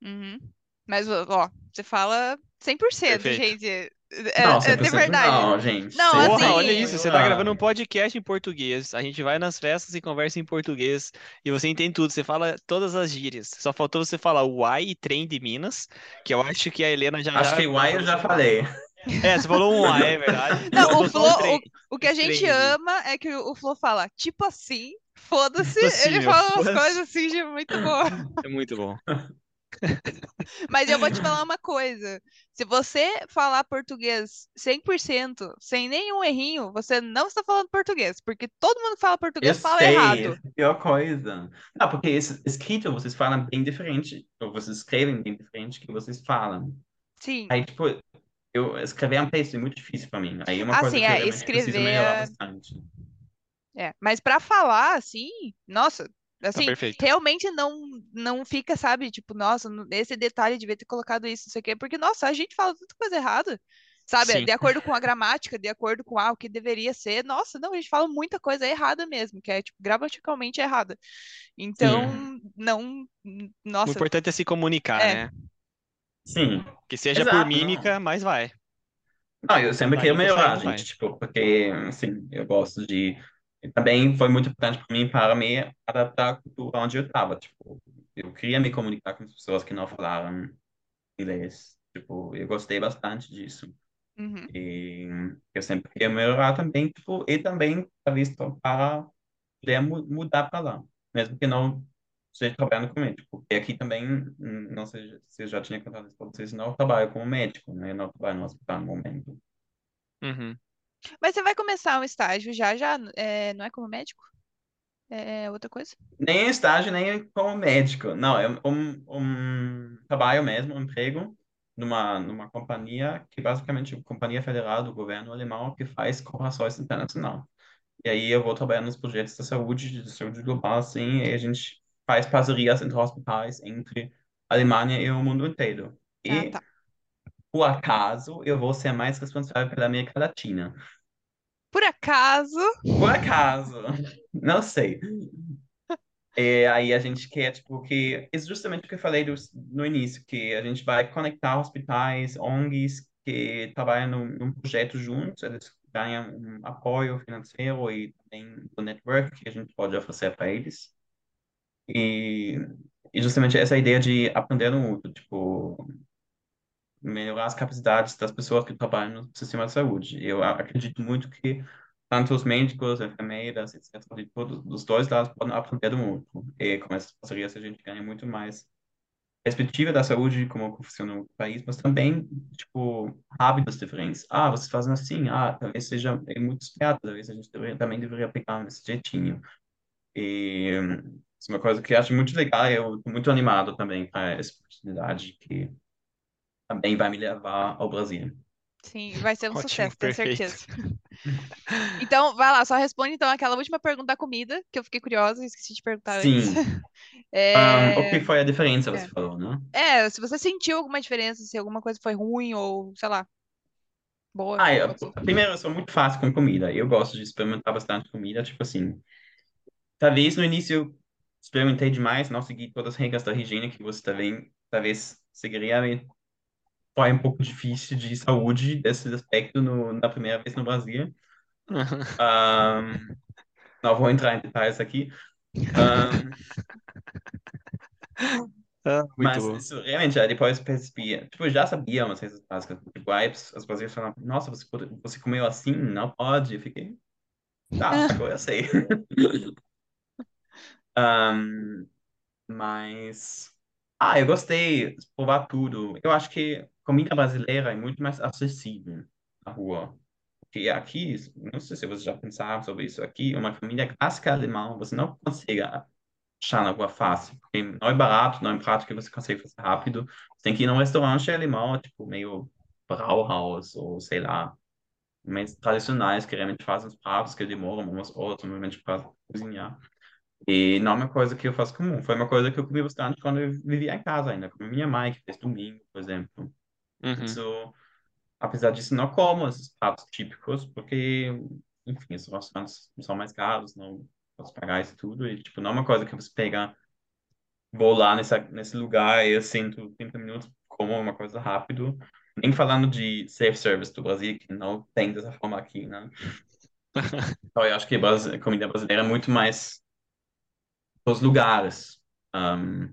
Uhum. Mas, ó, você fala 100%, Perfeito. gente. É, Não, é de 100% verdade. não, gente. Não, Porra, assim- olha isso, você tá gravando um podcast em português. A gente vai nas festas e conversa em português. E você entende tudo, você fala todas as gírias. Só faltou você falar uai e trem de Minas, que eu acho que a Helena já Acho já que o I eu já falei. É, você falou um uai, é verdade. Não, o Flo, o, o que a gente ama é que o Flo fala, tipo assim, foda-se, Tipo assim, ele fala umas coisas assim de muito boa. É muito bom. Mas eu vou te falar uma coisa. Se você falar português 100%, sem nenhum errinho, você não está falando português, porque todo mundo que fala Eu português fala sei, errado. é a pior coisa. Não, porque esse- escrito vocês falam bem diferente, ou vocês escrevem bem diferente que vocês falam. Sim. Aí, tipo, eu escrever um texto é muito difícil pra mim. Aí é uma Ah, coisa sim, que eu é, realmente preciso escrever melhorar é- bastante. É, mas pra falar assim, nossa, Tá assim, perfeito. realmente não não fica, sabe, tipo, nossa, esse detalhe devia ter colocado isso, não sei o quê, porque nossa, a gente fala tanta coisa errada. Sabe, Sim. de acordo com a gramática, de acordo com ah, o que deveria ser. Nossa, não, a gente fala muita coisa errada mesmo, que é tipo gramaticalmente errada. Então, não, n- O nossa, importante é se comunicar, É. né? Sim. Que seja Exato, por não. mímica, mas vai. Não, eu sempre indo, melhorar, saindo, vai. gente, tipo, porque, assim, eu gosto de... Também foi muito importante para mim para me adaptar à cultura onde eu estava, tipo, eu queria me comunicar com as pessoas que não falaram inglês, tipo, eu gostei bastante disso. uhum, E eu sempre queria melhorar também, tipo, e também, talvez, para poder mu- mudar para lá, mesmo que não esteja trabalhando com médico, porque aqui também, não sei se eu já tinha contado isso para vocês, não trabalho como médico, né? Não trabalho no hospital no momento. Uhum. Mas você vai começar um estágio já, já, é, não é como médico? É outra coisa? Nem em estágio, nem como médico. Não, é um, um trabalho mesmo, um emprego numa, numa companhia que basicamente é uma companhia federal do governo alemão que faz cooperações internacional. E aí eu vou trabalhar nos projetos da saúde, de saúde global, assim, e a gente faz parcerias entre hospitais, entre Alemanha e o mundo inteiro. Ah, E, tá. por acaso, eu vou ser mais responsável pela América Latina. Por acaso, Por acaso, não sei. E aí a gente quer, tipo, que... É justamente o que eu falei do- no início, que a gente vai conectar hospitais, ONGs que trabalham num, num projeto juntos, eles ganham um apoio financeiro e também do network que a gente pode oferecer para eles. E, e justamente essa ideia de aprender no mundo, tipo, melhorar as capacidades das pessoas que trabalham no sistema de saúde. Eu acredito muito que tanto os médicos, enfermeiros, moedas, etc. De todos, dos dois lados podem aprender do outro. E com essas parcerias a gente ganha muito mais perspectiva da saúde, como funciona o país, mas também, tipo, hábitos diferentes. Ah, vocês fazem assim, ah, talvez seja muito esperto, talvez a gente deveria, também deveria pegar nesse jeitinho. E isso é uma coisa que eu acho muito legal e eu estou muito animado também para essa oportunidade que também vai me levar ao Brasil. Sim, vai ser um Ótimo, sucesso, tenho perfeito. certeza. Então, vai lá, só responde então aquela última pergunta da comida, que eu fiquei curiosa e esqueci de perguntar antes. Sim. É, Um, o que foi a diferença, você é. falou, né? é, se você sentiu alguma diferença, se alguma coisa foi ruim ou, sei lá, boa. Ah, eu, primeiro, eu sou muito fácil com comida. Eu gosto de experimentar bastante comida, tipo assim. Talvez no início experimentei demais, não segui todas as regras da higiene que você também talvez seguiria. e Foi um pouco difícil de saúde desse aspecto no, na primeira vez no Brasil. Um, não vou entrar em detalhes aqui. Um, Ah, Mas bom. isso realmente, depois percebi, tipo, já sabia umas coisas básicas, tipo, aí as as brasileiras falaram, nossa, você, você comeu assim? Não pode. Eu fiquei, tá, agora eu sei. Mas, ah, eu gostei de provar tudo. Eu acho que comida brasileira é muito mais acessível na rua. Porque aqui, não sei se você já pensaram sobre isso, aqui, uma família clássica alemã, você não consegue achar na rua fácil, porque não é barato, não é prático que você consegue fazer rápido. Você tem que ir num restaurante alemão, tipo, meio Brauhaus, ou sei lá, mais tradicionais, que realmente fazem os pratos que demoram umas horas, normalmente, para cozinhar. E não é uma coisa que eu faço comum, foi uma coisa que eu comi bastante quando eu vivia em casa ainda, com minha mãe, que fez domingo, por exemplo. Uhum. Isso, apesar disso, não como esses pratos típicos, porque, enfim, os restaurantes são mais caros, não posso pagar isso tudo, e, tipo, não é uma coisa que você pega, vou lá nessa, nesse lugar e eu sinto 30 minutos, como uma coisa rápido, nem falando de self-service do Brasil, que não tem dessa forma aqui, né? Então, eu acho que a comida brasileira é muito mais os lugares. Um,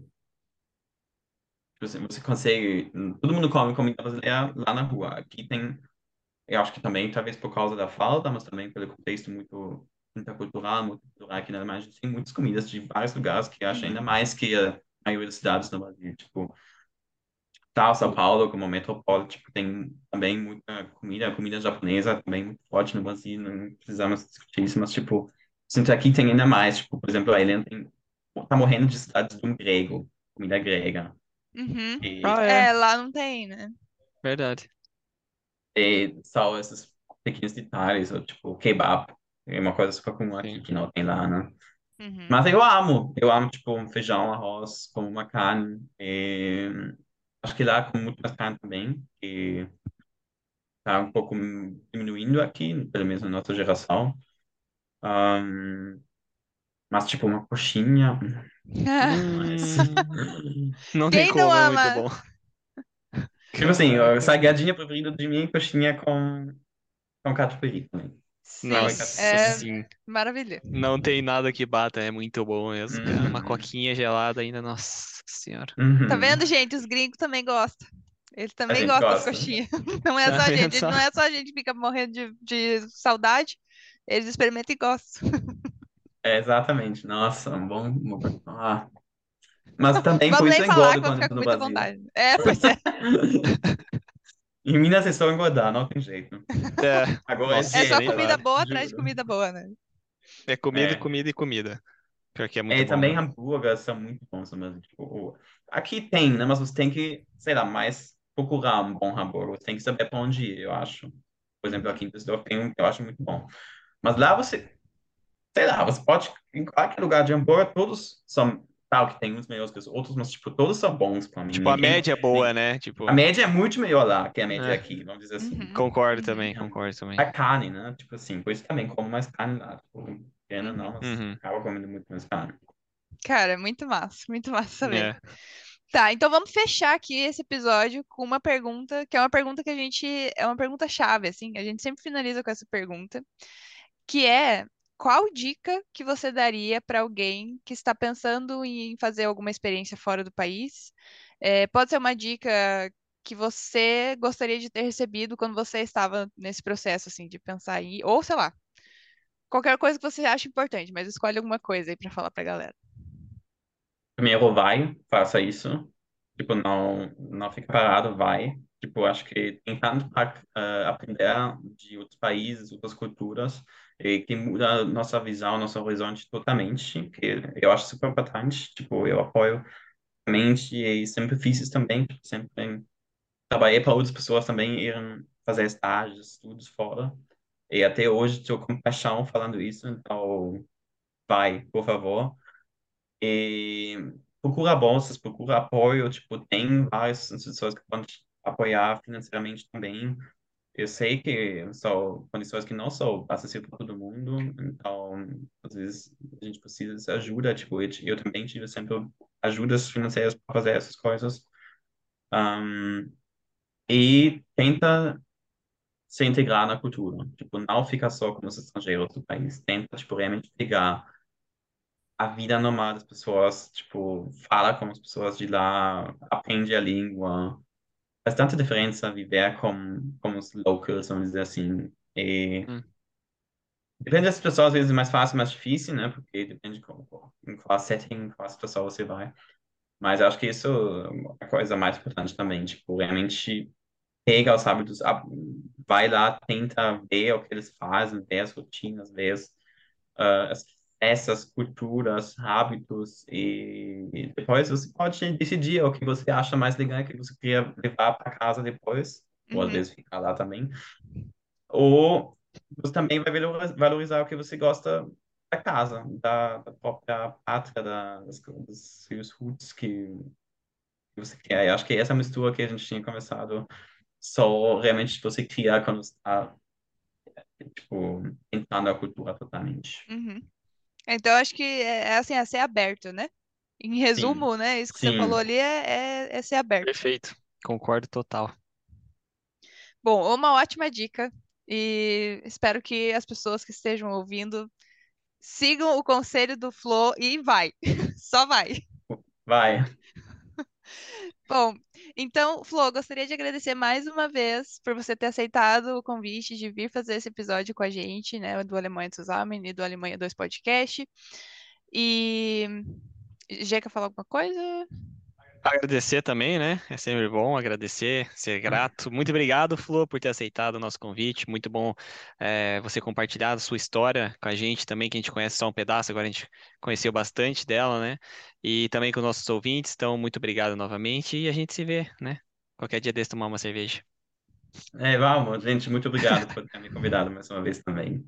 você, você consegue. Todo mundo come comida brasileira lá na rua. Aqui tem. Eu acho que também, talvez por causa da falta, mas também pelo contexto muito intercultural, muito cultural aqui na Alemanha, a gente tem muitas comidas de vários lugares que eu acho ainda mais que a maioria das cidades no Brasil. Tipo, tal, São Paulo, como metrópole, tipo, tem também muita comida, comida japonesa também muito forte no Brasil, não precisamos discutir isso, mas, tipo, sinto que aqui tem ainda mais, tipo, por exemplo, a Helena tem, tá morrendo de cidades do grego, comida grega, Uhum. e, Ah, é, É, lá não tem, né? verdade. e só esses pequenos detalhes, ou, tipo, kebab, é uma coisa super comum aqui Sim. que não tem lá, né? Uhum. Mas eu amo, eu amo, tipo, um feijão, arroz, como uma carne, e acho que lá com muito mais carne também, e tá um pouco diminuindo aqui, pelo menos na nossa geração. Ahn, mas, tipo, uma coxinha. Hum, não tem Quem não como, é muito ama? bom. Tipo assim, a salgadinha preferida de mim é coxinha com, com catupiry também. Sim, Nossa, é sim. maravilhoso. Não tem nada que bata, é muito bom mesmo. cara. Uma Uhum. coquinha gelada ainda, nossa senhora. Uhum. Tá vendo, gente? Os gringos também gostam. Eles A também gente gostam das gosta. coxinhas. Não é Tá só a vendo gente, só? não é só a gente que fica morrendo de, de saudade. Eles experimentam e gostam. É, exatamente. Nossa, um bom. Ah. Mas também por isso eu engordo quando eu tô no muita Brasil. vontade. É, pois é. Em Minas é só engordar, não tem jeito. É, Agora é nossa, É só nem comida fala. boa atrás de juro. comida boa, né? É comida, É. comida e comida. Pior que é muito É, bom, também né? hambúrgueres são muito bons, mas tipo, aqui tem, né? Mas você tem que, sei lá, mais procurar um bom hambúrguer. Você tem que saber para onde ir, eu acho. Por exemplo, aqui em Düsseldorf tem um que eu acho muito bom. Mas lá você, sei lá, você pode, em qualquer lugar de hambúrguer, todos são, tal que tem uns melhores que os outros, mas tipo, todos são bons para mim. Tipo, a Ninguém- média é boa, né? Tipo, A média é muito melhor lá que a média É. aqui, vamos dizer assim. Uhum. concordo Uhum. também, concordo também. A carne, né? Tipo assim, por isso também como mais carne lá. Tipo, pena não, mas Uhum. acaba comendo muito mais carne. Cara, muito massa, muito massa saber. É. Tá, então vamos fechar aqui esse episódio com uma pergunta, que é uma pergunta que a gente, é uma pergunta chave, assim, a gente sempre finaliza com essa pergunta, que é qual dica que você daria para alguém que está pensando em fazer alguma experiência fora do país? É, pode ser uma dica que você gostaria de ter recebido quando você estava nesse processo, assim, de pensar em, ou sei lá, qualquer coisa que você acha importante, mas escolhe alguma coisa aí para falar pra galera. Primeiro, vai, faça isso. Tipo, não, não fica parado, vai. Tipo, acho que tem para uh, aprender de outros países, outras culturas, e que muda a nossa visão, nosso horizonte totalmente, que eu acho super importante. Tipo, eu apoio mente e sempre fiz isso também, sempre trabalhei para outras pessoas também irem fazer estágios, estudos fora. E até hoje estou com paixão falando isso, então vai, por favor. E procura bolsas, procura apoio, tipo, tem várias instituições que podem apoiar financeiramente também. Eu sei que são condições que não são acessíveis para todo mundo, então, às vezes, a gente precisa de ajuda, tipo, eu também tive sempre ajudas financeiras para fazer essas coisas. Um, e tenta se integrar na cultura. Tipo, não fica só como estrangeiro do país. Tenta, tipo, realmente pegar a vida normal das pessoas, tipo, fala com as pessoas de lá, aprende a língua. Faz tanta diferença viver com, com os locals, vamos dizer assim. E hum. depende das pessoas, às vezes é mais fácil, mais difícil, né? Porque depende de qual, em qual setting, em qual situação você vai. Mas acho que isso é a coisa mais importante também, tipo, realmente pega os hábitos, vai lá, tenta ver o que eles fazem, ver as rotinas, ver as, uh, as essas culturas, hábitos e, e, depois você pode decidir o que você acha mais legal, que você queria levar para casa depois, uhum. ou às uhum. vezes ficar lá também. Ou você também vai valorizar o que você gosta da casa, da, da própria pátria, da, das, dos seus roots que, você quer. Eu acho que essa mistura que a gente tinha começado só realmente você criar quando está tipo, entrando a cultura totalmente. Uhum. Então, acho que é, é assim, é ser aberto, né? Em resumo, Sim. né? Isso que você Sim. falou ali é, é, é ser aberto. Perfeito. Concordo total. Bom, uma ótima dica. E espero que as pessoas que estejam ouvindo sigam o conselho do Flo e vai. Só vai. Vai. Bom, então, Flo, gostaria de agradecer mais uma vez por você ter aceitado o convite de vir fazer esse episódio com a gente, né, do Alemanha Zusammen e do Alemanha 2 Podcast. E quer falar alguma coisa? Agradecer também, né? É sempre bom agradecer, ser grato. Muito obrigado, Flor, por ter aceitado o nosso convite. Muito bom é, você compartilhar a sua história com a gente também, que a gente conhece só um pedaço, agora a gente conheceu bastante dela, né? E também com nossos ouvintes. Então, muito obrigado novamente e a gente se vê, né? Qualquer dia desse tomar uma cerveja. É, vamos, gente, muito obrigado por ter me convidado mais uma vez também.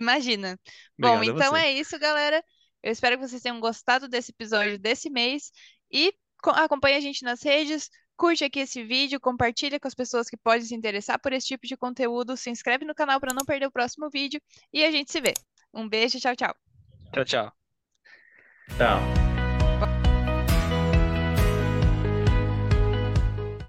Imagina. Bom, então é isso, galera. Eu espero que vocês tenham gostado desse episódio desse mês e acompanhe a gente nas redes, curte aqui esse vídeo, compartilha com as pessoas que podem se interessar por esse tipo de conteúdo, se inscreve no canal para não perder o próximo vídeo e a gente se vê. Um beijo, tchau, tchau. Tchau, tchau. Tchau.